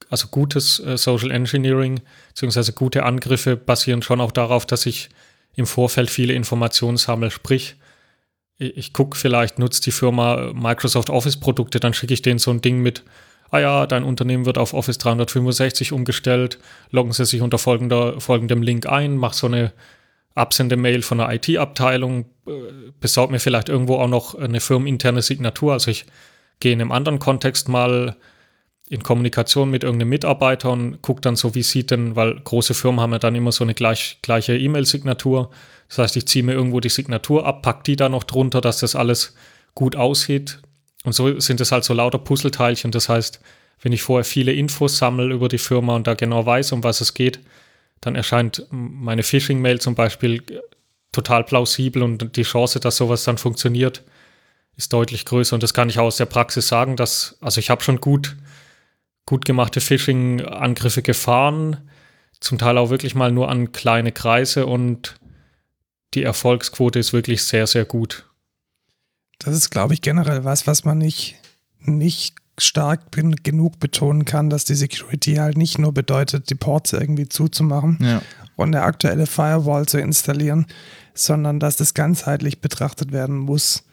also gutes äh, Social Engineering beziehungsweise gute Angriffe basieren schon auch darauf, dass ich im Vorfeld viele Informationen sammle. Sprich, ich, ich gucke vielleicht, nutzt die Firma Microsoft Office Produkte, dann schicke ich denen so ein Ding mit, ah ja, dein Unternehmen wird auf Office 365 umgestellt, loggen Sie sich unter folgender, folgendem Link ein, mach so eine Absendemail von der IT-Abteilung, äh, besorgt mir vielleicht irgendwo auch noch eine firmeninterne Signatur. Also ich gehe in einem anderen Kontext mal in Kommunikation mit irgendeinem Mitarbeiter und guckt dann so, wie sieht denn, weil große Firmen haben ja dann immer so eine gleich, gleiche E-Mail-Signatur. Das heißt, ich ziehe mir irgendwo die Signatur ab, pack die da noch drunter, dass das alles gut aussieht. Und so sind es halt so lauter Puzzleteilchen. Das heißt, wenn ich vorher viele Infos sammle über die Firma und da genau weiß, um was es geht, dann erscheint meine Phishing-Mail zum Beispiel total plausibel und die Chance, dass sowas dann funktioniert, ist deutlich größer. Und das kann ich auch aus der Praxis sagen, dass, also ich habe schon gut gut gemachte Phishing-Angriffe gefahren, zum Teil auch wirklich mal nur an kleine Kreise und die Erfolgsquote ist wirklich sehr, sehr gut. Das ist, glaube ich, generell was, was man nicht, nicht stark genug betonen kann, dass die Security halt nicht nur bedeutet, die Ports irgendwie zuzumachen Ja. und eine aktuelle Firewall zu installieren, sondern dass das ganzheitlich betrachtet werden muss,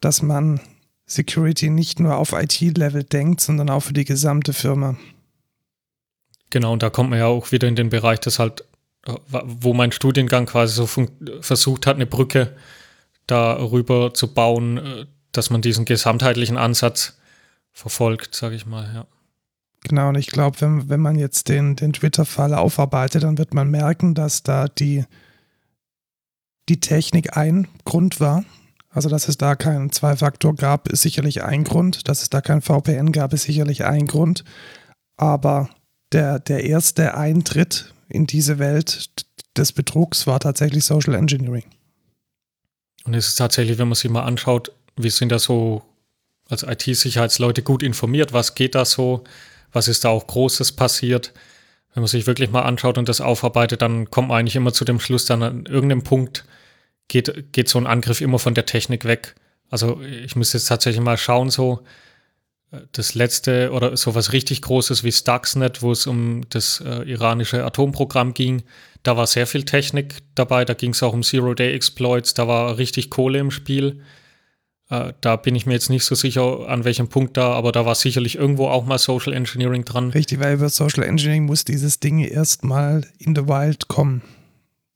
dass man Security nicht nur auf IT-Level denkt, sondern auch für die gesamte Firma. Genau, und da kommt man ja auch wieder in den Bereich, dass halt, äh, wo mein Studiengang quasi so versucht hat, eine Brücke darüber zu bauen, äh, dass man diesen gesamtheitlichen Ansatz verfolgt, sage ich mal, ja. Genau, und ich glaube, wenn, wenn man jetzt den, den Twitter-Fall aufarbeitet, dann wird man merken, dass da die, die Technik ein Grund war. Also, dass es da keinen Zwei-Faktor gab, ist sicherlich ein Grund. Dass es da kein VPN gab, ist sicherlich ein Grund. Aber der, der erste Eintritt in diese Welt des Betrugs war tatsächlich Social Engineering. Und es ist tatsächlich, wenn man sich mal anschaut, wir sind da so als IT-Sicherheitsleute gut informiert, was geht da so, was ist da auch Großes passiert. Wenn man sich wirklich mal anschaut und das aufarbeitet, dann kommt man eigentlich immer zu dem Schluss, dann an irgendeinem Punkt geht, geht so ein Angriff immer von der Technik weg. Also ich muss jetzt tatsächlich mal schauen, so äh, das letzte oder sowas richtig Großes wie Stuxnet, wo es um das äh, iranische Atomprogramm ging, da war sehr viel Technik dabei, da ging es auch um Zero-Day-Exploits, da war richtig Kohle im Spiel. Äh, da bin ich mir jetzt nicht so sicher, an welchem Punkt da, aber da war sicherlich irgendwo auch mal Social Engineering dran. Richtig, weil über Social Engineering muss dieses Ding erstmal in the wild kommen.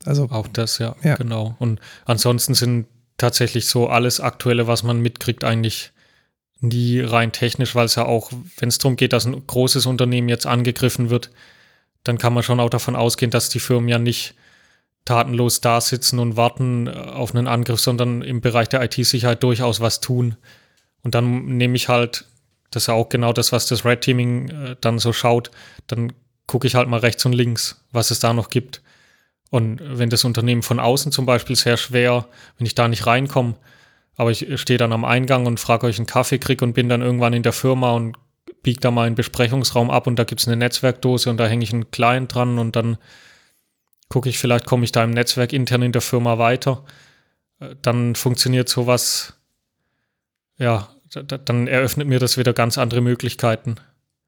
Also auch das, ja, ja, genau. Und ansonsten sind tatsächlich so alles Aktuelle, was man mitkriegt, eigentlich nie rein technisch, weil es ja auch, wenn es darum geht, dass ein großes Unternehmen jetzt angegriffen wird, dann kann man schon auch davon ausgehen, dass die Firmen ja nicht tatenlos da sitzen und warten äh, auf einen Angriff, sondern im Bereich der IT-Sicherheit durchaus was tun. Und dann nehme ich halt, das ist ja auch genau das, was das Red Teaming äh, dann so schaut, dann gucke ich halt mal rechts und links, was es da noch gibt. Und wenn das Unternehmen von außen zum Beispiel sehr schwer, wenn ich da nicht reinkomme, aber ich stehe dann am Eingang und frage euch einen Kaffee krieg und bin dann irgendwann in der Firma und biege da mal einen Besprechungsraum ab und da gibt es eine Netzwerkdose und da hänge ich einen Client dran und dann gucke ich, vielleicht komme ich da im Netzwerk intern in der Firma weiter. Äh, dann funktioniert sowas, ja, dann eröffnet mir das wieder ganz andere Möglichkeiten.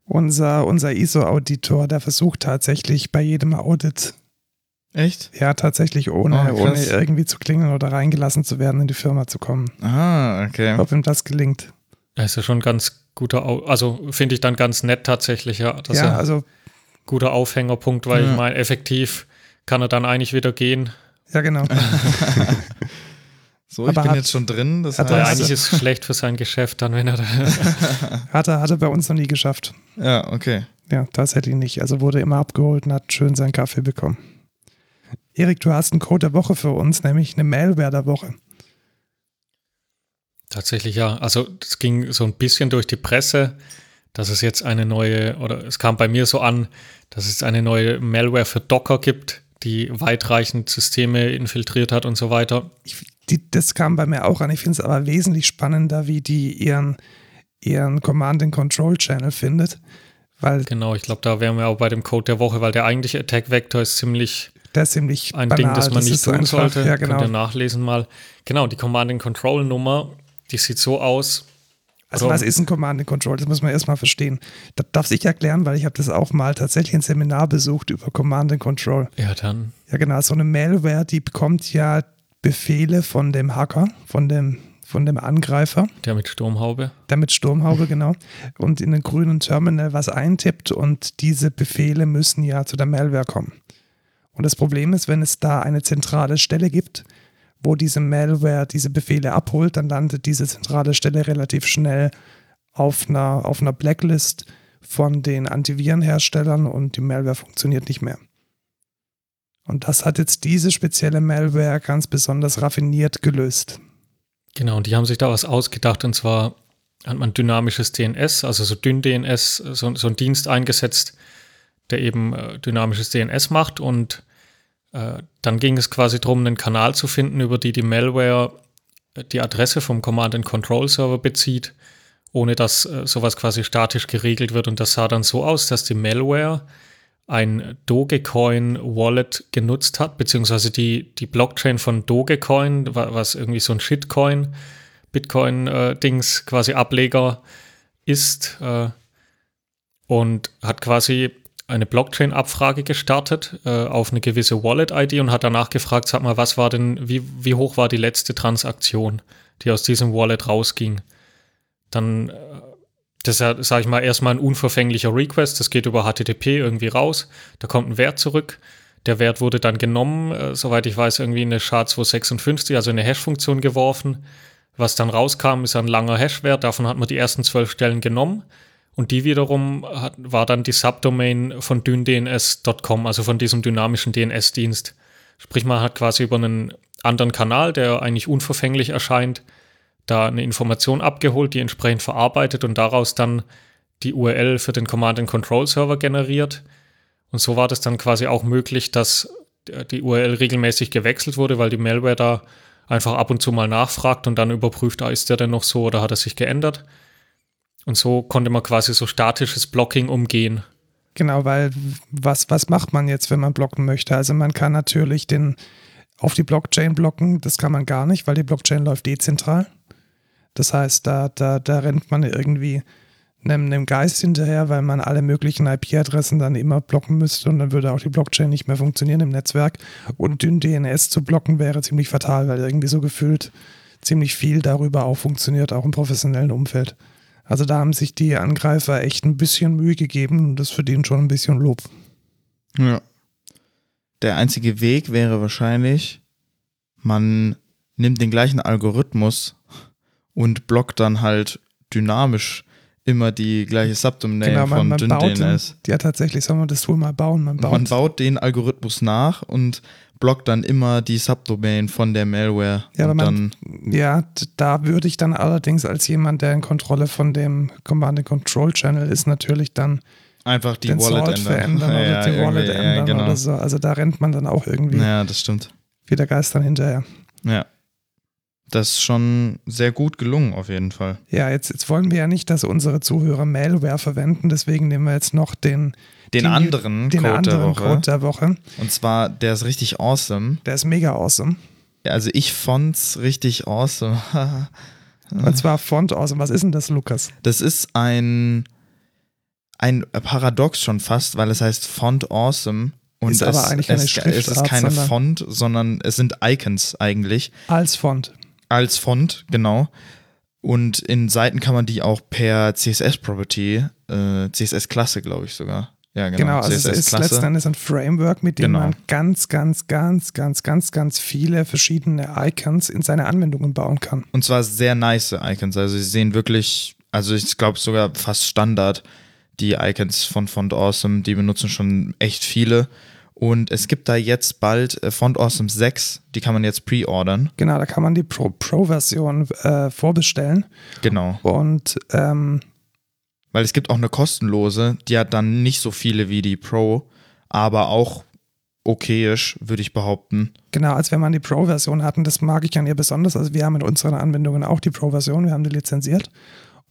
Unser, unser ISO-Auditor, der versucht tatsächlich bei jedem Audit. Echt? Ja, tatsächlich ohne, oh, ohne irgendwie zu klingeln oder reingelassen zu werden, in die Firma zu kommen. Ah, okay. Ob ihm das gelingt. Das ist ja schon ganz guter, also finde ich dann ganz nett tatsächlich, ja. Das ja, also guter Aufhängerpunkt, weil ja. ich meine, effektiv kann er dann eigentlich wieder gehen. Ja, genau. so, ich Aber bin hat, jetzt schon drin. Das heißt, eigentlich ist es schlecht für sein Geschäft dann, wenn er da hat er hat er bei uns noch nie geschafft. Ja, okay. Ja, tatsächlich nicht. Also wurde immer abgeholt und hat schön seinen Kaffee bekommen. Erik, du hast einen Code der Woche für uns, nämlich eine Malware der Woche. Tatsächlich ja. Also das ging so ein bisschen durch die Presse, dass es jetzt eine neue, oder es kam bei mir so an, dass es eine neue Malware für Docker gibt, die weitreichend Systeme infiltriert hat und so weiter. Ich, die, das kam bei mir auch an. Ich finde es aber wesentlich spannender, wie die ihren, ihren Command-and-Control-Channel findet. Weil genau, ich glaube, da wären wir auch bei dem Code der Woche, weil der eigentliche Attack-Vektor ist ziemlich der ist ziemlich ein banal. Ding, das man das nicht tun einfach, sollte. Ja, genau. Könnt ihr nachlesen mal. Genau, die Command-and-Control-Nummer, die sieht so aus. Also was ist ein Command-and-Control? Das muss man erstmal verstehen. Das darf ich erklären, weil ich habe das auch mal tatsächlich ein Seminar besucht über Command-and-Control. Ja, dann. Ja, genau. So eine Malware, die bekommt ja Befehle von dem Hacker, von dem, von dem Angreifer. Der mit Sturmhaube. Der mit Sturmhaube, genau. Und in den grünen Terminal was eintippt und diese Befehle müssen ja zu der Malware kommen. Und das Problem ist, wenn es da eine zentrale Stelle gibt, wo diese Malware diese Befehle abholt, dann landet diese zentrale Stelle relativ schnell auf einer, auf einer Blacklist von den Antivirenherstellern und die Malware funktioniert nicht mehr. Und das hat jetzt diese spezielle Malware ganz besonders raffiniert gelöst. Genau, und die haben sich da was ausgedacht und zwar hat man dynamisches DNS, also so dünn DNS, so, so ein Dienst eingesetzt, der eben äh, dynamisches DNS macht und äh, dann ging es quasi darum, einen Kanal zu finden, über die die Malware äh, die Adresse vom Command-and-Control-Server bezieht, ohne dass äh, sowas quasi statisch geregelt wird. Und das sah dann so aus, dass die Malware ein Dogecoin-Wallet genutzt hat, beziehungsweise die, die Blockchain von Dogecoin, was irgendwie so ein Shitcoin, Bitcoin-Dings, quasi Ableger ist äh, und hat quasi eine Blockchain-Abfrage gestartet äh, auf eine gewisse Wallet-ID und hat danach gefragt, sag mal, was war denn, wie, wie hoch war die letzte Transaktion, die aus diesem Wallet rausging? Dann, äh, das ist, sage ich mal, erstmal ein unverfänglicher Request, das geht über HTTP irgendwie raus, da kommt ein Wert zurück. Der Wert wurde dann genommen, äh, soweit ich weiß, irgendwie in eine SHA-256, also eine Hash-Funktion geworfen. Was dann rauskam, ist ein langer Hash-Wert, davon hat man die ersten zwölf Stellen genommen und die wiederum hat, war dann die Subdomain von dyndns.com, also von diesem dynamischen DNS-Dienst. Sprich, man hat quasi über einen anderen Kanal, der eigentlich unverfänglich erscheint, da eine Information abgeholt, die entsprechend verarbeitet und daraus dann die URL für den Command-and-Control-Server generiert. Und so war das dann quasi auch möglich, dass die URL regelmäßig gewechselt wurde, weil die Malware da einfach ab und zu mal nachfragt und dann überprüft, ah, ist der denn noch so oder hat er sich geändert. Und so konnte man quasi so statisches Blocking umgehen. Genau, weil was, was macht man jetzt, wenn man blocken möchte? Also man kann natürlich den auf die Blockchain blocken, das kann man gar nicht, weil die Blockchain läuft dezentral. Das heißt, da, da, da rennt man irgendwie einem, einem Geist hinterher, weil man alle möglichen IP-Adressen dann immer blocken müsste und dann würde auch die Blockchain nicht mehr funktionieren im Netzwerk. Und dünn DNS zu blocken wäre ziemlich fatal, weil irgendwie so gefühlt ziemlich viel darüber auch funktioniert, auch im professionellen Umfeld. Also da haben sich die Angreifer echt ein bisschen Mühe gegeben und das verdient schon ein bisschen Lob. Ja. Der einzige Weg wäre wahrscheinlich, man nimmt den gleichen Algorithmus und blockt dann halt dynamisch immer die gleiche Subdomain genau, man, von man baut DNS. Den, ja, tatsächlich soll man das Tool mal bauen. Man baut, Man baut den Algorithmus nach und blockt dann immer die Subdomain von der Malware. Ja, aber man, ja, da würde ich dann allerdings als jemand, der in Kontrolle von dem Command-and-Control-Channel ist, natürlich dann einfach die den Wallet ändern. verändern oder Ja, die Wallet irgendwie, ändern ja, genau. oder so. Also da rennt man dann auch irgendwie Ja, das stimmt. wieder Geistern hinterher. Ja. Das ist schon sehr gut gelungen, auf jeden Fall. Ja, jetzt, jetzt wollen wir ja nicht, dass unsere Zuhörer Malware verwenden, deswegen nehmen wir jetzt noch den, Den Die- anderen den Code anderen der Woche. Code der Woche. Und zwar, der ist richtig awesome. Der ist mega awesome. Also ich fand's richtig awesome. Und zwar Font awesome. Was ist denn das, Lukas? Das ist ein, ein Paradox schon fast, weil es heißt Font Awesome. Und Ist es, aber eigentlich keine es, es ist Schriftart, keine sondern- Font, sondern es sind Icons eigentlich. Als Font. Als Font, genau. Und in Seiten kann man die auch per CSS-Property, äh, CSS-Klasse, glaube ich sogar. Ja, genau. Genau, also es ist letzten Endes ein Framework, mit dem Genau. man ganz, ganz, ganz, ganz, ganz, ganz viele verschiedene Icons in seine Anwendungen bauen kann. Und zwar sehr nice Icons. Also sie sehen wirklich, also ich glaube sogar fast Standard, die Icons von Font Awesome, die benutzen schon echt viele. Und es gibt da jetzt bald äh, Font Awesome 6, die kann man jetzt pre-ordern. Genau, da kann man die Pro- Pro-Version äh, vorbestellen. Genau. Und ähm, Weil es gibt auch eine kostenlose, die hat dann nicht so viele wie die Pro, aber auch okayisch, würde ich behaupten. genau, als wenn man die Pro-Version hatten, das mag ich an ihr besonders. Also wir haben in unseren Anwendungen auch die Pro-Version, wir haben die lizenziert.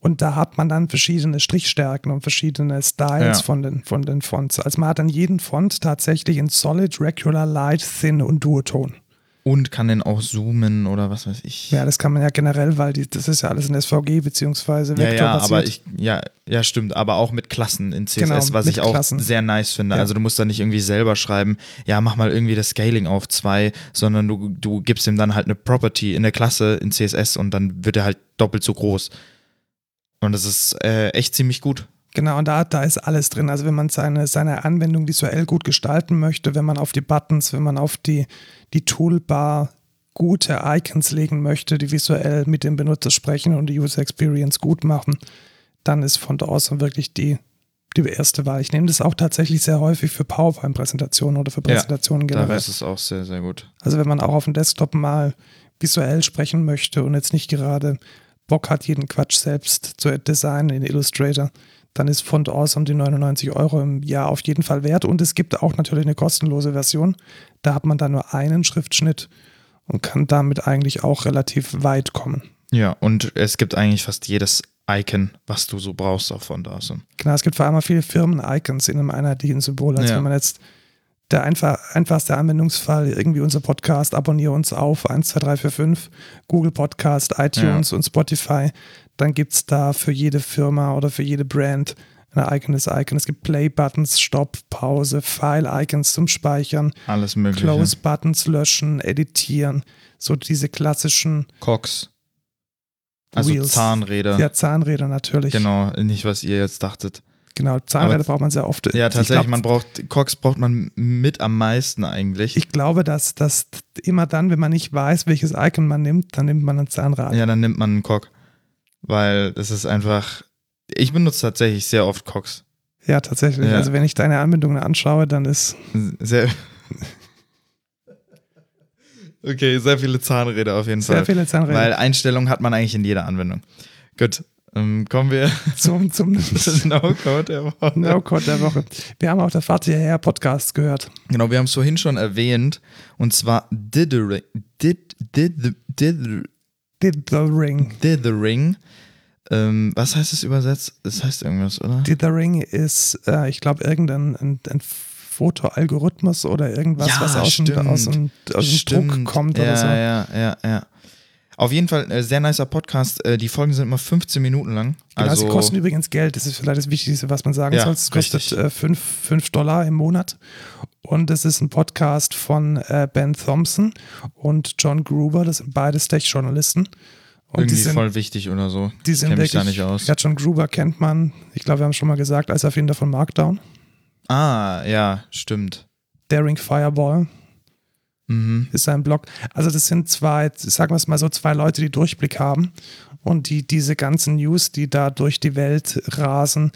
Und da hat man dann verschiedene Strichstärken und verschiedene Styles Ja. von, den, von den Fonts. Also man hat dann jeden Font tatsächlich in Solid, Regular, Light, Thin und Duoton. Und kann den auch zoomen oder was weiß ich. Ja, das kann man ja generell, weil die, das ist ja alles in SVG beziehungsweise Ja, ja, aber ich, ja, ja, stimmt, aber auch mit Klassen in CSS, Genau, was ich auch Klassen. sehr nice finde. Ja. Also du musst da nicht irgendwie selber schreiben, ja, mach mal irgendwie das Scaling auf zwei, sondern du, du gibst ihm dann halt eine Property in der Klasse in CSS und dann wird er halt doppelt so groß. Und das ist äh, echt ziemlich gut. Genau, und da, da ist alles drin. Also wenn man seine, seine Anwendung visuell gut gestalten möchte, wenn man auf die Buttons, wenn man auf die, die Toolbar gute Icons legen möchte, die visuell mit dem Benutzer sprechen und die User Experience gut machen, dann ist Font Awesome wirklich die, die erste Wahl. Ich nehme das auch tatsächlich sehr häufig für PowerPoint-Präsentationen oder für Ja, Präsentationen Da generell. ist es auch sehr, sehr gut. Also wenn man auch auf dem Desktop mal visuell sprechen möchte und jetzt nicht gerade Bock hat, jeden Quatsch selbst zu designen in Illustrator, dann ist Font Awesome die 99 Euro im Jahr auf jeden Fall wert. Und es gibt auch natürlich eine kostenlose Version. Da hat man dann nur einen Schriftschnitt und kann damit eigentlich auch relativ weit kommen. Ja, und es gibt eigentlich fast jedes Icon, was du so brauchst auf Font Awesome. Genau, es gibt vor allem viele Firmen-Icons in einem einheitlichen Symbol. Also Ja. wenn man jetzt der einfach, einfachste Anwendungsfall, irgendwie unser Podcast, abonniere uns auf 1, 2, 3, 4, 5, Google Podcast, iTunes ja. und Spotify. Dann gibt es da für jede Firma oder für jede Brand ein eigenes Icon. Es gibt Play-Buttons, Stopp, Pause, File-Icons zum Speichern. Alles mögliche. Close-Buttons löschen, editieren. So diese klassischen. Cox. Also Wheels. Zahnräder. Ja, Zahnräder natürlich. Genau, nicht was ihr jetzt dachtet. Genau, Zahnräder braucht man sehr oft. Ja, tatsächlich, glaub, man braucht, Cox braucht man mit am meisten eigentlich. Ich glaube, dass das immer dann, wenn man nicht weiß, welches Icon man nimmt, dann nimmt man ein Zahnrad. Ja, dann nimmt man einen Cock. Weil das ist einfach, ich benutze tatsächlich sehr oft Cox. Ja, tatsächlich. Ja. Also wenn ich deine Anwendungen anschaue, dann ist. Sehr. okay, sehr viele Zahnräder auf jeden sehr Fall. Sehr viele Zahnräder. Weil Einstellungen hat man eigentlich in jeder Anwendung. Gut. Ähm, kommen wir zum, zum No-Code der Woche. No-Code der Woche. Wir haben auch der Fahrt hierher Podcast gehört. Genau, wir haben es vorhin schon erwähnt. Und zwar Dithering. Did, did, did, Dithering. Dithering. Ähm, was heißt es übersetzt? Das heißt irgendwas, oder? Dithering ist, äh, ich glaube, irgendein ein, ein Fotoalgorithmus oder irgendwas, ja, was aus, stimmt. dem, aus, dem, aus dem Druck kommt ja, oder so. Ja, ja, ja. Auf jeden Fall äh, sehr nicer Podcast. Äh, die Folgen sind immer 15 Minuten lang. Genau, also sie kosten übrigens Geld. Das ist vielleicht das Wichtigste, was man sagen ja, soll. Es kostet 5 äh, Dollar im Monat. Und es ist ein Podcast von äh, Ben Thompson und John Gruber. Das sind beides Tech-Journalisten. Und Irgendwie sind, voll wichtig oder so. Die sind mich da nicht aus. Ja, John Gruber kennt man. Ich glaube, wir haben schon mal gesagt, als Erfinder von Markdown. Ah, ja, stimmt. Daring Fireball mhm. ist sein Blog. Also das sind zwei, sagen wir es mal so, zwei Leute, die Durchblick haben und die diese ganzen News, die da durch die Welt rasen,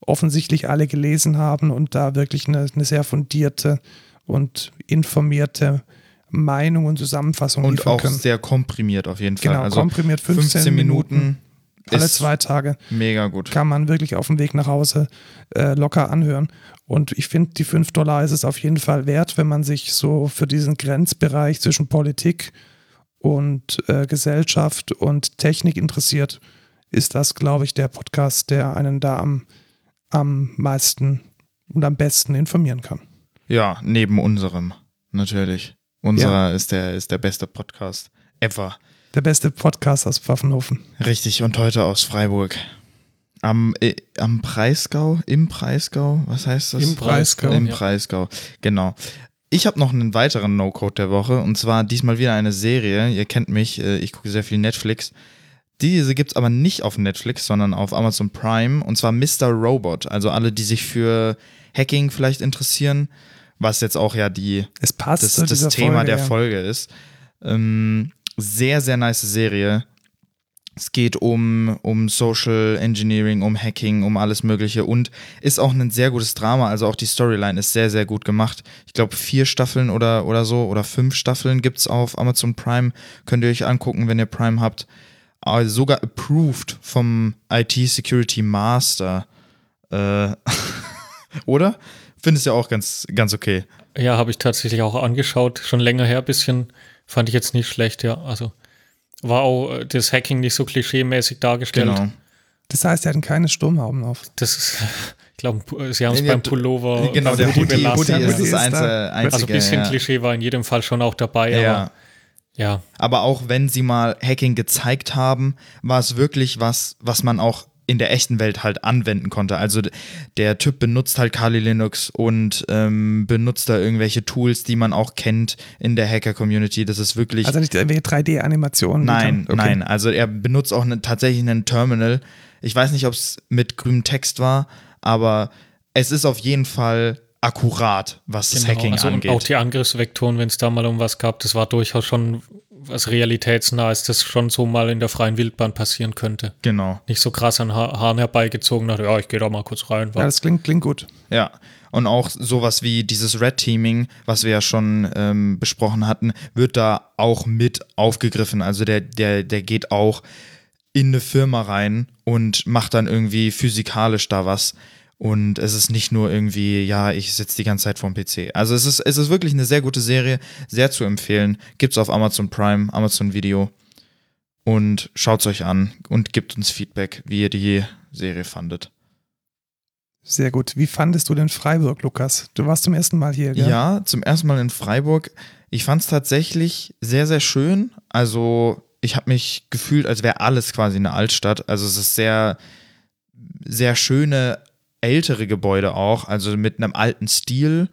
offensichtlich alle gelesen haben und da wirklich eine, eine sehr fundierte und informierte Meinung und Zusammenfassung und auch können. sehr komprimiert auf jeden Fall. Genau, also komprimiert 15, 15 Minuten, Minuten alle zwei Tage. Mega gut. Kann man wirklich auf dem Weg nach Hause äh, locker anhören. Und ich finde, die 5 Dollar ist es auf jeden Fall wert, wenn man sich so für diesen Grenzbereich zwischen Politik und äh, Gesellschaft und Technik interessiert, ist das, glaube ich, der Podcast, der einen da am, am meisten und am besten informieren kann. Ja, neben unserem, natürlich. Unserer ja. ist, der, ist der beste Podcast ever. Der beste Podcast aus Pfaffenhofen. Richtig, und heute aus Freiburg. Am, äh, am Preisgau, im Preisgau, was heißt das? Im Preisgau. Im ja. Preisgau, genau. Ich habe noch einen weiteren No-Code der Woche und zwar diesmal wieder eine Serie. Ihr kennt mich, äh, ich gucke sehr viel Netflix. Diese gibt es aber nicht auf Netflix, sondern auf Amazon Prime und zwar Mr. Robot. Also alle, die sich für Hacking vielleicht interessieren, was jetzt auch ja die, es passt das, das Thema Folge, der ja. Folge ist. Ähm, sehr, sehr nice Serie. Es geht um, um Social Engineering, um Hacking, um alles Mögliche und ist auch ein sehr gutes Drama. Also auch die Storyline ist sehr, sehr gut gemacht. Ich glaube, vier Staffeln oder, oder so oder fünf Staffeln gibt es auf Amazon Prime. Könnt ihr euch angucken, wenn ihr Prime habt. Aber sogar approved vom IT Security Master. Äh, oder? Findest du ja auch ganz, ganz okay. Ja, habe ich tatsächlich auch angeschaut. Schon länger her, bisschen Fand ich jetzt nicht schlecht, ja. Also war auch äh, das Hacking nicht so klischeemäßig dargestellt. Genau. Das heißt, sie hatten keine Sturmhauben auf. Das ist, ich glaube, sie haben es beim Pullover. Genau, der Hoodie, Hoodie ist das einzige, Also ein bisschen ja. Klischee war in jedem Fall schon auch dabei, ja. aber ja. Aber auch wenn sie mal Hacking gezeigt haben, war es wirklich was, was man auch in der echten Welt halt anwenden konnte. Also der Typ benutzt halt Kali Linux und ähm, benutzt da irgendwelche Tools, die man auch kennt in der Hacker-Community. Das ist wirklich. Also nicht irgendwelche 3D-Animationen. Nein, okay. nein. Also er benutzt auch eine, tatsächlich einen Terminal. Ich weiß nicht, ob es mit grünem Text war, aber es ist auf jeden Fall akkurat, was genau, das Hacking also angeht. Auch die Angriffsvektoren, wenn es da mal um was gab, das war durchaus schon was realitätsnah ist, das schon so mal in der freien Wildbahn passieren könnte. Genau. Nicht so krass an ha Haaren herbeigezogen, nach, ja, ich gehe da mal kurz rein. Ja, das klingt, klingt gut. Ja. Und auch sowas wie dieses Red Teaming, was wir ja schon ähm, besprochen hatten, wird da auch mit aufgegriffen. Also der, der, der geht auch in eine Firma rein und macht dann irgendwie physikalisch da was. Und es ist nicht nur irgendwie, ja, ich sitze die ganze Zeit vorm PC. Also es ist, es ist wirklich eine sehr gute Serie, sehr zu empfehlen. Gibt es auf Amazon Prime, Amazon Video. Und schaut es euch an und gebt uns Feedback, wie ihr die Serie fandet. Sehr gut. Wie fandest du denn Freiburg, Lukas? Du warst zum ersten Mal hier, gell? Ja, zum ersten Mal in Freiburg. Ich fand es tatsächlich sehr, sehr schön. Also ich habe mich gefühlt, als wäre alles quasi eine Altstadt. Also es ist sehr, sehr schöne ältere Gebäude auch, also mit einem alten Stil.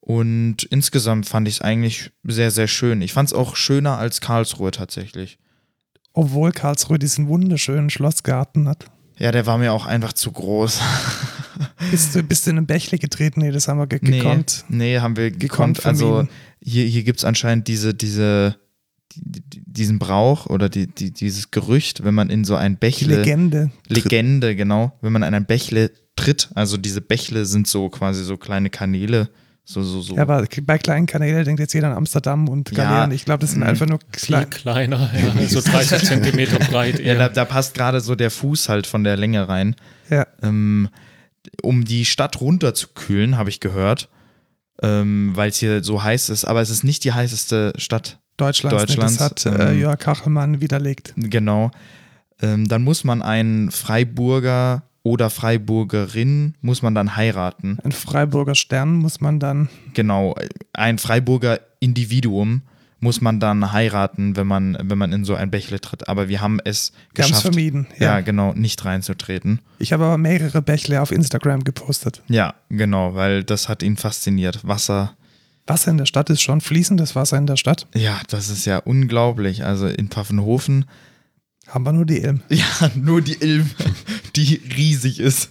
Und insgesamt fand ich es eigentlich sehr, sehr schön. Ich fand es auch schöner als Karlsruhe tatsächlich. Obwohl Karlsruhe diesen wunderschönen Schlossgarten hat. Ja, der war mir auch einfach zu groß. Bist du, bist du in einen Bächle getreten? Nee, das haben wir ge Nee, gekonnt. nee, haben wir Gekonnt gekonnt. Also hier, hier gibt es anscheinend diese, diese, die, die- diesen Brauch oder die, die, dieses Gerücht, wenn man in so ein Bächle. Legende. Legende, genau. Wenn man in ein Bächle tritt, also diese Bächle sind so quasi so kleine Kanäle. So, so, so. Ja, aber bei kleinen Kanälen denkt jetzt jeder an Amsterdam und Ja. Galeeren. Ich glaube, das sind Mhm. einfach nur Viel klein. kleiner, ja, so 30 Zentimeter breit. ja, da, eher. da passt gerade so der Fuß halt von der Länge rein. Ja. Ähm, um die Stadt runterzukühlen, habe ich gehört. Ähm, Weil es hier so heiß ist, aber es ist nicht die heißeste Stadt Deutschlands. Deutschlands, Nee, das hat äh, ähm, Jörg Kachelmann widerlegt. Genau. Ähm, dann muss man einen Freiburger oder Freiburgerin muss man dann heiraten. Ein Freiburger Stern muss man dann. Genau. Ein Freiburger Individuum muss man dann heiraten, wenn man, wenn man in so ein Bächle tritt. Aber wir haben es geschafft, vermieden. ja. Ja. genau, nicht reinzutreten. Ich habe aber mehrere Bächle auf Instagram gepostet. Ja, genau, weil das hat ihn fasziniert. Wasser, Wasser in der Stadt ist schon fließendes Wasser in der Stadt. ja, das ist ja unglaublich. Also in Pfaffenhofen, Haben wir nur die Ilm. ja, nur die Ilm, die riesig ist,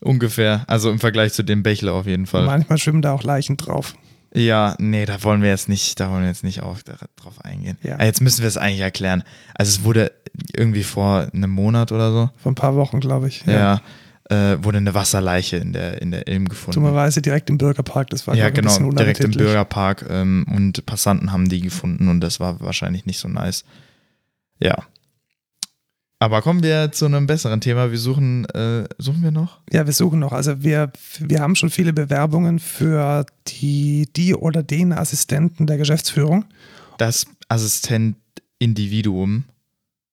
ungefähr. Also im Vergleich zu dem Bächle auf jeden Fall. Manchmal schwimmen da auch Leichen drauf. Ja, nee, da wollen wir jetzt nicht, da wollen wir jetzt nicht auf, da, drauf eingehen. Ja. Äh, Jetzt müssen wir es eigentlich erklären. Also es wurde irgendwie vor einem Monat oder so, Vor ein paar Wochen, glaube ich. ja, äh, wurde eine Wasserleiche in der, in der Ilm gefunden. Dummerweise direkt im Bürgerpark. Das war Ja, genau, direkt im. Bürgerpark ähm, und Passanten haben die gefunden und das war wahrscheinlich nicht so nice. Ja. Aber kommen wir zu einem besseren Thema. Wir suchen, äh, suchen wir noch? Ja, wir suchen noch. Also wir, wir haben schon viele Bewerbungen für die, die oder den Assistenten der Geschäftsführung. Das Assistent Individuum.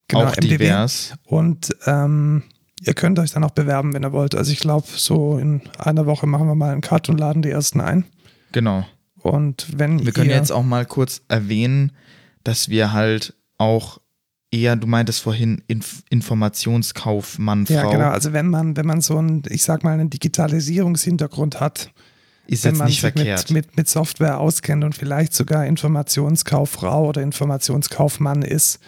Genau, auch MDW. divers. Und ähm, ihr könnt euch dann auch bewerben, wenn ihr wollt. Also ich glaube, so in einer Woche machen wir mal einen Cut und laden die ersten ein. Genau. Und wenn Wir können jetzt auch mal kurz erwähnen, dass wir halt auch eher, du meintest vorhin, Inf Informationskaufmann, Frau, ja genau, also wenn man, wenn man so einen, ich sag mal, einen Digitalisierungshintergrund hat, ist wenn jetzt man nicht sich verkehrt. mit, mit, mit Software auskennt und vielleicht sogar Informationskauffrau oder Informationskaufmann ist,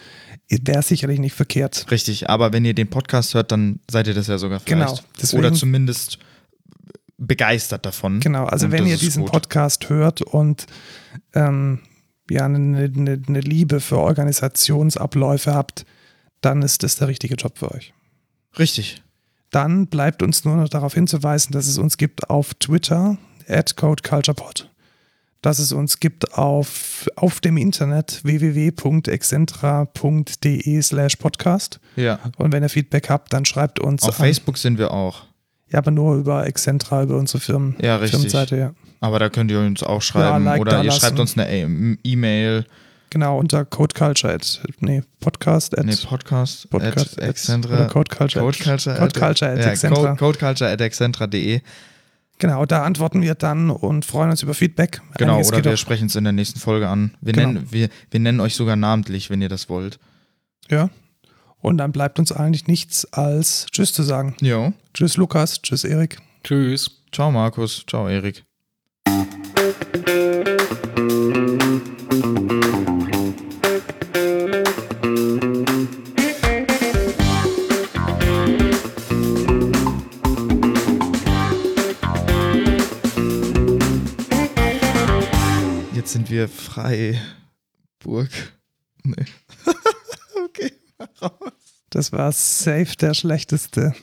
wäre sicherlich nicht verkehrt. Richtig, aber wenn ihr den Podcast hört, dann seid ihr das ja sogar vielleicht. Genau, deswegen- Oder zumindest begeistert davon. Genau, also Und wenn ihr diesen gut. Podcast hört und ähm, ja, eine, eine, eine Liebe für Organisationsabläufe habt, dann ist das der richtige Job für euch. Richtig. Dann bleibt uns nur noch darauf hinzuweisen, dass es uns gibt auf Twitter, at CodeCulturePod. Dass es uns gibt auf, auf dem Internet www.excentra.de slash podcast. Ja. Und wenn ihr Feedback habt, dann schreibt uns Auf an. Facebook sind wir auch. Ja, aber nur über Excentra, über unsere Firmen, Ja, richtig. Firmenseite, ja. Aber da könnt ihr uns auch schreiben. Like oder ihr lassen. schreibt uns eine E- E-Mail. Genau, unter Codeculture, at, nee, Podcast, at, Nee, Podcast. Podcast, at at, Excentra. Codeculture, Code Culture. Code Culture at ja, Excentra. Code, Code Culture at excentra.de. Genau, da antworten wir dann und freuen uns über Feedback. Genau, Einiges oder wir sprechen es in der nächsten Folge an. Wir, Genau. nennen, wir, wir nennen euch sogar namentlich, wenn ihr das wollt. Ja. Und dann bleibt uns eigentlich nichts als Tschüss zu sagen. Jo. Tschüss Lukas, Tschüss Erik. Tschüss. Ciao, Markus. Ciao, Erik. Jetzt sind wir frei. Burg. Nee. okay, raus. Das war safe der schlechteste